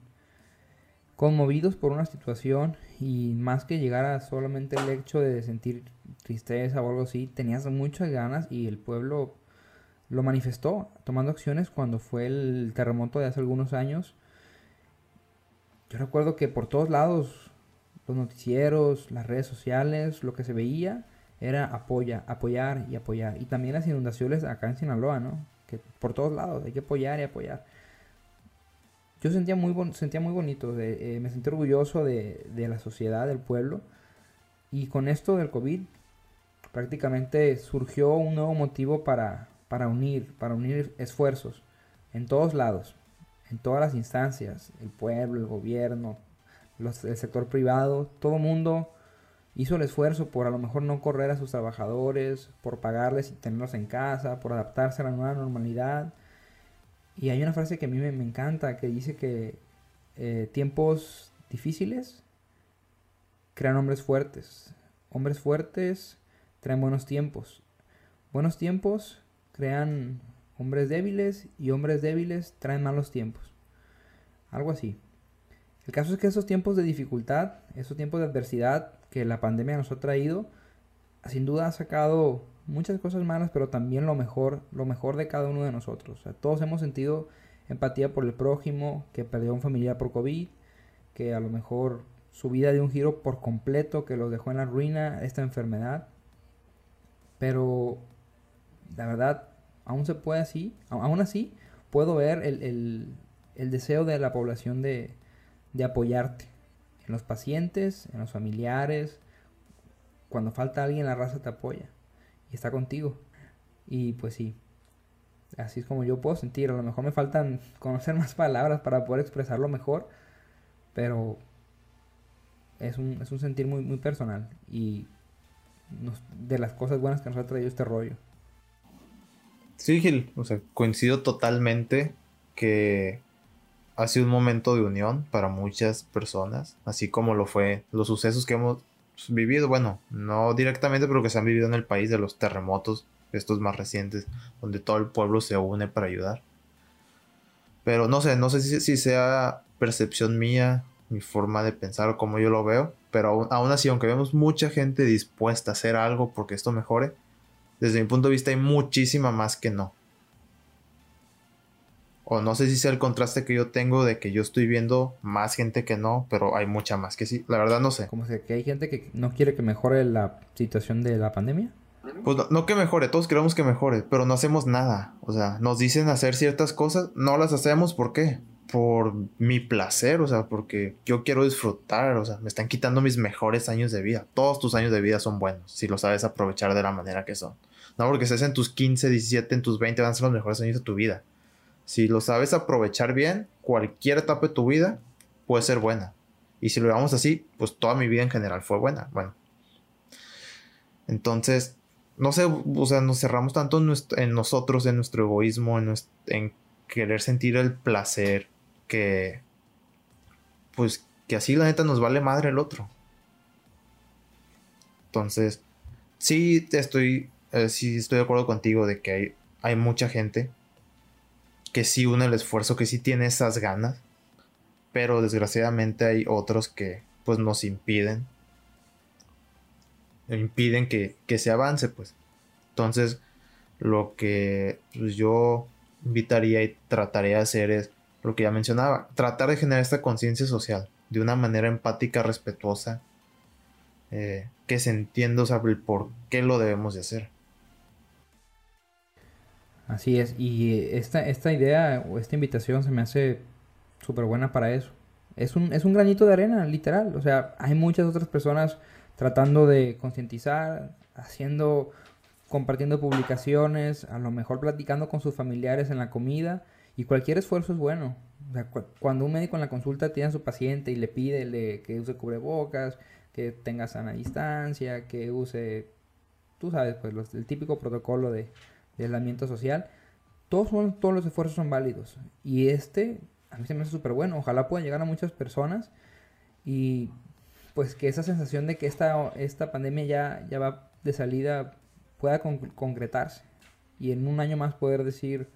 conmovidos por una situación y más que llegar a solamente el hecho de sentir tristeza o algo así, tenías muchas ganas y el pueblo lo manifestó tomando acciones cuando fue el terremoto de hace algunos años. Yo recuerdo que por todos lados, los noticieros, las redes sociales, lo que se veía era apoya, apoyar y apoyar. Y también las inundaciones acá en Sinaloa, ¿no? Que por todos lados hay que apoyar y apoyar yo sentía muy, sentía muy bonito, de, eh, me sentí orgulloso de, la sociedad, del pueblo. Y con esto del COVID, prácticamente surgió un nuevo motivo para, para unir, para unir esfuerzos en todos lados, en todas las instancias, el pueblo, el gobierno, el sector privado, todo mundo hizo el esfuerzo por a lo mejor no correr a sus trabajadores, por pagarles y tenerlos en casa, por adaptarse a la nueva normalidad y hay una frase que a mí me, encanta, que dice que eh, tiempos difíciles crean hombres fuertes. Hombres fuertes traen buenos tiempos. Buenos tiempos crean hombres débiles y hombres débiles traen malos tiempos. Algo así. El caso es que esos tiempos de dificultad, esos tiempos de adversidad que la pandemia nos ha traído, sin duda ha sacado muchas cosas malas, pero también lo mejor, lo mejor de cada uno de nosotros. todos hemos sentido empatía por el prójimo, que perdió a un familiar por COVID, que a lo mejor su vida dio un giro por completo, que los dejó en la ruina esta enfermedad. Pero la verdad, aún se puede así, aún así, puedo ver el, deseo de la población de, de apoyarte en los pacientes, en los familiares. Cuando falta alguien, la raza te apoya está contigo. Y pues sí, así es como yo puedo sentir. A lo mejor me faltan conocer más palabras para poder expresarlo mejor, pero es un, es un sentir muy, muy personal y de las cosas buenas que nos ha traído este rollo. Sí, Gil, o sea, coincido totalmente que ha sido un momento de unión para muchas personas, así como lo fue los sucesos que hemos vivido, bueno, no directamente, pero que se han vivido en el país de los terremotos estos más recientes, donde todo el pueblo se une para ayudar. Pero no sé, no sé si, si sea percepción mía, mi forma de pensar o como yo lo veo, pero aún, aún así, aunque vemos mucha gente dispuesta a hacer algo porque esto mejore, desde mi punto de vista hay muchísima más que no. O no sé si sea el contraste que yo tengo de que yo estoy viendo más gente que no, pero hay mucha más que sí. La verdad no sé. Como que hay gente que no quiere que mejore la situación de la pandemia. Pues no, no que mejore, todos queremos que mejore, pero no hacemos nada. O sea, nos dicen hacer ciertas cosas, no las hacemos, ¿por qué? Por mi placer, o sea, porque yo quiero disfrutar, o sea, me están quitando mis mejores años de vida. Todos tus años de vida son buenos, si lo sabes aprovechar de la manera que son. No porque estés en tus 15, 17, en tus 20 van a ser los mejores años de tu vida. Si lo sabes aprovechar bien, cualquier etapa de tu vida puede ser buena. Y si lo llevamos así, pues toda mi vida en general fue buena. Bueno. Entonces, no sé, o sea, nos cerramos tanto en, nosotros, en nuestro egoísmo, en querer sentir el placer, que, pues, que así la neta nos vale madre el otro. Entonces, sí estoy, eh, sí estoy de acuerdo contigo de que hay, hay mucha gente que sí une el esfuerzo, que sí tiene esas ganas, pero desgraciadamente hay otros que pues nos impiden, impiden que, que se avance, pues. Entonces, lo que pues, yo invitaría y trataría de hacer es lo que ya mencionaba, tratar de generar esta conciencia social de una manera empática, respetuosa, eh, que se entienda, el por qué lo debemos de hacer. Así es, y esta, esta idea o esta invitación se me hace súper buena para eso. Es un, es un granito de arena, literal. O sea, hay muchas otras personas tratando de concientizar, haciendo, compartiendo publicaciones, a lo mejor platicando con sus familiares en la comida, y cualquier esfuerzo es bueno. O sea, cu- cuando un médico en la consulta tiene a su paciente y le pide le- que use cubrebocas, que tenga sana distancia, que use, tú sabes, pues los- el típico protocolo de, de aislamiento social, todos, son- todos los esfuerzos son válidos. Y este, a mí se me hace súper bueno. Ojalá pueda llegar a muchas personas y pues que esa sensación de que esta, esta pandemia ya, ya va de salida pueda con- concretarse. Y en un año más poder decir,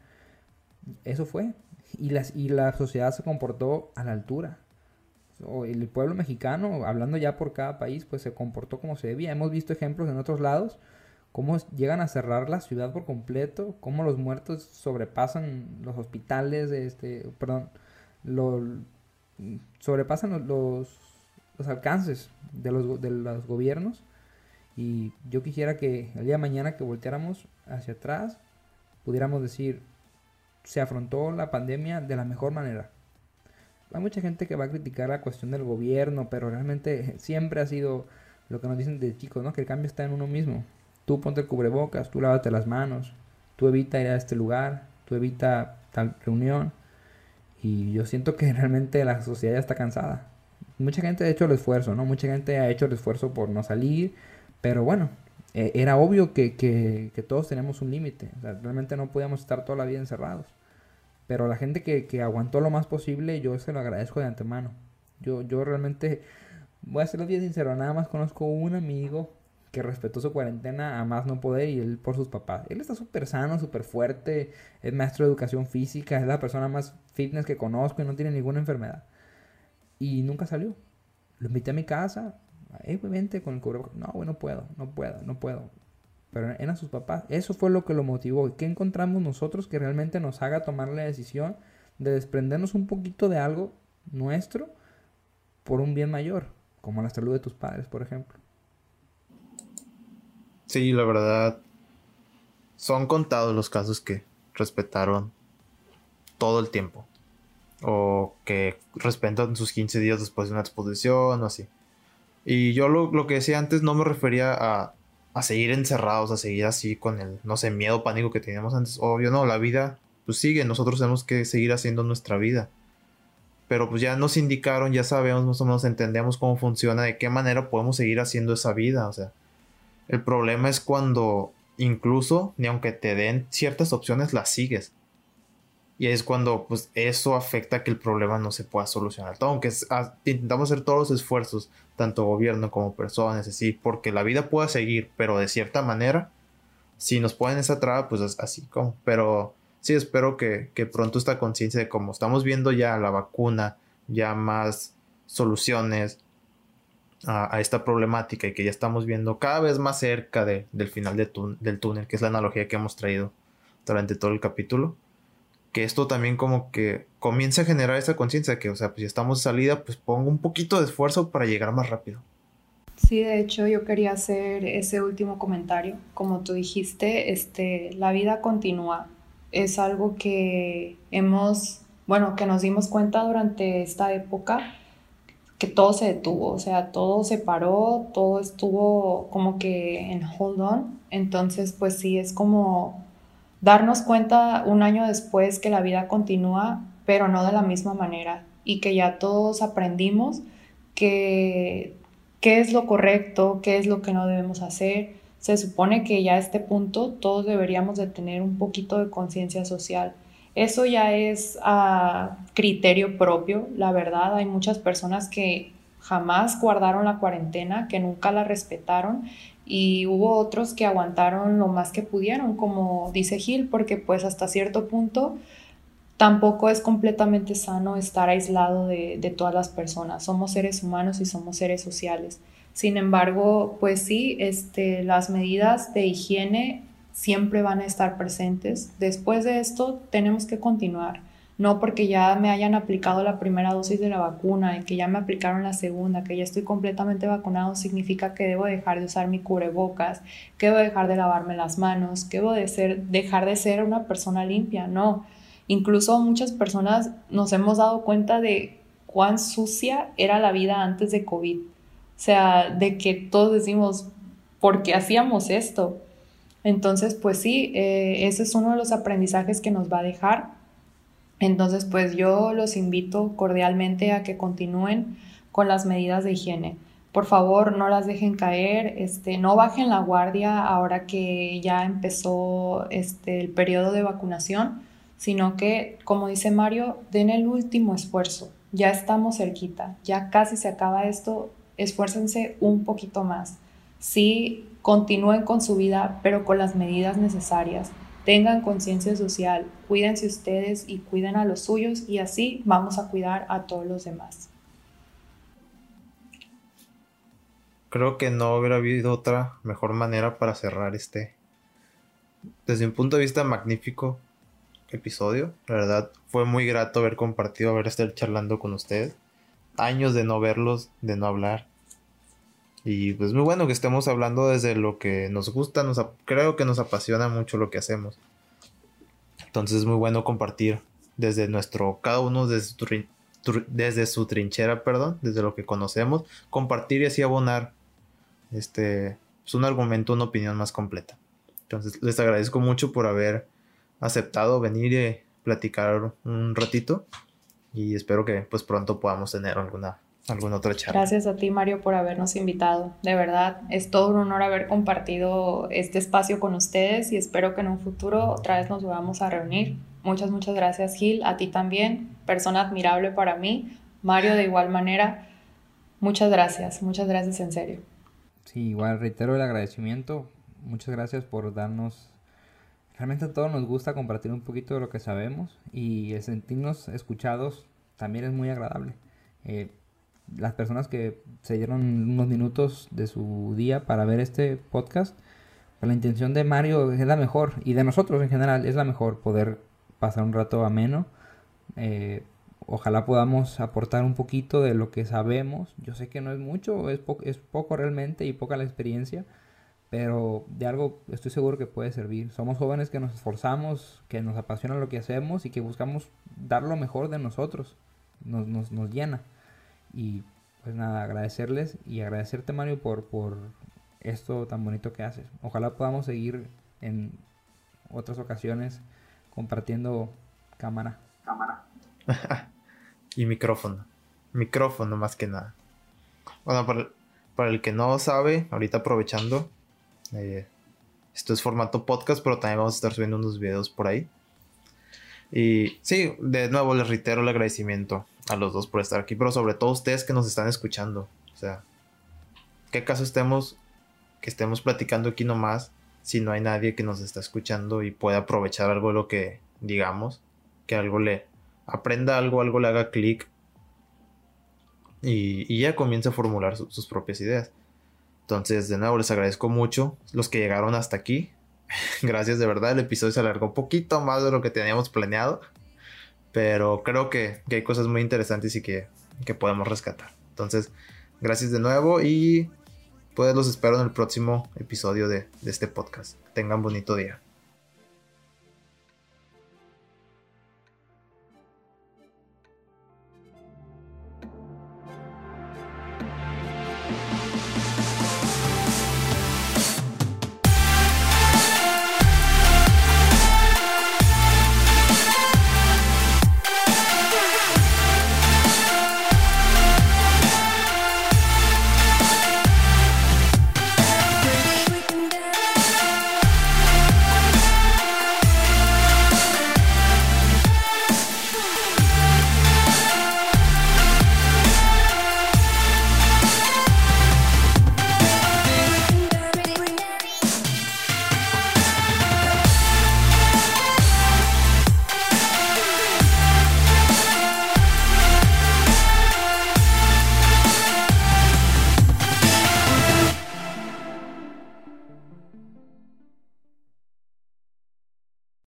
eso fue. Y, las, y la sociedad se comportó a la altura. O el pueblo mexicano, hablando ya por cada país, pues se comportó como se debía. Hemos visto ejemplos en otros lados cómo llegan a cerrar la ciudad por completo, cómo los muertos sobrepasan los hospitales, este, perdón, lo, sobrepasan los, los, alcances de los, de los gobiernos. Y yo quisiera que el día de mañana que volteáramos hacia atrás, pudiéramos decir, se afrontó la pandemia de la mejor manera. Hay mucha gente que va a criticar la cuestión del gobierno, pero realmente siempre ha sido lo que nos dicen de chicos, ¿no? Que el cambio está en uno mismo. Tú ponte el cubrebocas, tú lávate las manos, tú evita ir a este lugar, tú evita tal reunión. Y yo siento que realmente la sociedad ya está cansada. Mucha gente ha hecho el esfuerzo, ¿no? Mucha gente ha hecho el esfuerzo por no salir, pero bueno, eh, era obvio que, que- todos tenemos un límite. Realmente no podíamos estar toda la vida encerrados. Pero la gente que, que aguantó lo más posible, yo se lo agradezco de antemano. Yo, yo realmente, voy a ser bien sincero, nada más conozco un amigo que respetó su cuarentena a más no poder y él por sus papás. Él está súper sano, súper fuerte, es maestro de educación física, es la persona más fitness que conozco y no tiene ninguna enfermedad. Y nunca salió. Lo invité a mi casa, eh, vente con el cubrebocas. No, güey, no puedo, no puedo, no puedo. Pero eran sus papás. Eso fue lo que lo motivó. ¿Y qué encontramos nosotros que realmente nos haga tomar la decisión de desprendernos un poquito de algo nuestro por un bien mayor? Como la salud de tus padres, por ejemplo. Sí, la verdad. Son contados los casos que respetaron todo el tiempo. O que respetan sus 15 días después de una exposición o así. Y yo lo, lo que decía antes no me refería a, a seguir encerrados, a seguir así con el, no sé, miedo, pánico que teníamos antes. Obvio, no, la vida pues sigue, nosotros tenemos que seguir haciendo nuestra vida. Pero pues ya nos indicaron, ya sabemos, más o menos entendemos cómo funciona, de qué manera podemos seguir haciendo esa vida, o sea. El problema es cuando incluso, ni aunque te den ciertas opciones, las sigues. Y es cuando pues eso afecta que el problema no se pueda solucionar. Aunque es- a- intentamos hacer todos los esfuerzos, tanto gobierno como personas, así, porque la vida pueda seguir, pero de cierta manera, si nos ponen esa traba, pues así como. Pero sí, espero que, que pronto esta conciencia de cómo estamos viendo ya la vacuna, ya más soluciones a, esta problemática y que ya estamos viendo cada vez más cerca de, del final del túnel, que es la analogía que hemos traído durante todo el capítulo. Que esto también como que comience a generar esa conciencia que, o sea, pues si estamos de salida, pues pongo un poquito de esfuerzo para llegar más rápido. Sí, de hecho yo quería hacer ese último comentario. Como tú dijiste, este, la vida continúa. Es algo que hemos, bueno, que nos dimos cuenta durante esta época, que todo se detuvo, o sea, todo se paró, todo estuvo como que en hold on. Entonces, pues sí, es como darnos cuenta un año después que la vida continúa, pero no de la misma manera y que ya todos aprendimos que qué es lo correcto, qué es lo que no debemos hacer. Se supone que ya a este punto todos deberíamos de tener un poquito de conciencia social. Eso ya es a criterio propio, la verdad. Hay muchas personas que jamás guardaron la cuarentena, que nunca la respetaron y hubo otros que aguantaron lo más que pudieron, como dice Gil, porque pues hasta cierto punto tampoco es completamente sano estar aislado de, todas las personas. Somos seres humanos y somos seres sociales. Sin embargo, pues sí, este, las medidas de higiene siempre van a estar presentes. Después de esto, tenemos que continuar. No porque ya me hayan aplicado la primera dosis de la vacuna y que ya me aplicaron la segunda, que ya estoy completamente vacunado, significa que debo dejar de usar mi cubrebocas, que debo dejar de lavarme las manos, que debo de ser, dejar de ser una persona limpia. No, Incluso muchas personas nos hemos dado cuenta de cuán sucia era la vida antes de COVID. O sea, de que todos decimos, ¿por qué hacíamos esto? Entonces, pues sí, eh, ese es uno de los aprendizajes que nos va a dejar. Entonces, pues yo los invito cordialmente a que continúen con las medidas de higiene. Por favor, no las dejen caer, este, no bajen la guardia ahora que ya empezó este, el periodo de vacunación sino que, como dice Mario, den el último esfuerzo. Ya estamos cerquita, ya casi se acaba esto, esfuércense un poquito más. Sí, continúen con su vida, pero con las medidas necesarias. Tengan conciencia social, cuídense ustedes y cuiden a los suyos y así vamos a cuidar a todos los demás. Creo que no hubiera habido otra mejor manera para cerrar este, desde un punto de vista magnífico, episodio. La verdad, fue muy grato haber compartido, haber estado charlando con ustedes. Años de no verlos, de no hablar. Y pues muy bueno que estemos hablando desde lo que nos gusta, nos, creo que nos apasiona mucho lo que hacemos. Entonces es muy bueno compartir desde nuestro, cada uno desde su, desde su trinchera, perdón, desde lo que conocemos, compartir y así abonar este, es pues, un argumento, una opinión más completa. Entonces les agradezco mucho por haber aceptado venir y platicar un ratito y espero que pues pronto podamos tener alguna alguna otra charla. Gracias a ti Mario por habernos invitado. De verdad, es todo un honor haber compartido este espacio con ustedes y espero que en un futuro otra vez nos volvamos a reunir. Muchas, muchas gracias Gil, a ti también, persona admirable para mí, Mario de igual manera. Muchas gracias, muchas gracias en serio. Sí, igual reitero el agradecimiento. Muchas gracias por darnos Realmente a todos nos gusta compartir un poquito de lo que sabemos y el sentirnos escuchados también es muy agradable. Eh, las personas que se dieron unos minutos de su día para ver este podcast, pues la intención de Mario es la mejor y de nosotros en general es la mejor poder pasar un rato ameno. Eh, ojalá podamos aportar un poquito de lo que sabemos. Yo sé que no es mucho, es, es poco realmente y poca la experiencia pero de algo estoy seguro que puede servir. Somos jóvenes que nos esforzamos, que nos apasiona lo que hacemos y que buscamos dar lo mejor de nosotros. Nos, nos, nos llena. Y pues nada, agradecerles y agradecerte Mario por, por esto tan bonito que haces. Ojalá podamos seguir en otras ocasiones compartiendo cámara. Cámara. y micrófono. Micrófono más que nada. Bueno, para, para el que no sabe, ahorita aprovechando, eh, esto es formato podcast, pero también vamos a estar subiendo unos videos por ahí. Y sí, de nuevo les reitero el agradecimiento a los dos por estar aquí, pero sobre todo ustedes que nos están escuchando. O sea, ¿qué caso estemos que estemos platicando aquí nomás si no hay nadie que nos está escuchando y pueda aprovechar algo de lo que digamos, que algo le aprenda algo, algo le haga clic y, y, ya comience a formular sus propias ideas. Entonces, de nuevo, les agradezco mucho los que llegaron hasta aquí. Gracias de verdad, el episodio se alargó un poquito más de lo que teníamos planeado, pero creo que, hay cosas muy interesantes y que, que podemos rescatar. Entonces, gracias de nuevo y pues los espero en el próximo episodio de, de este podcast. Tengan bonito día.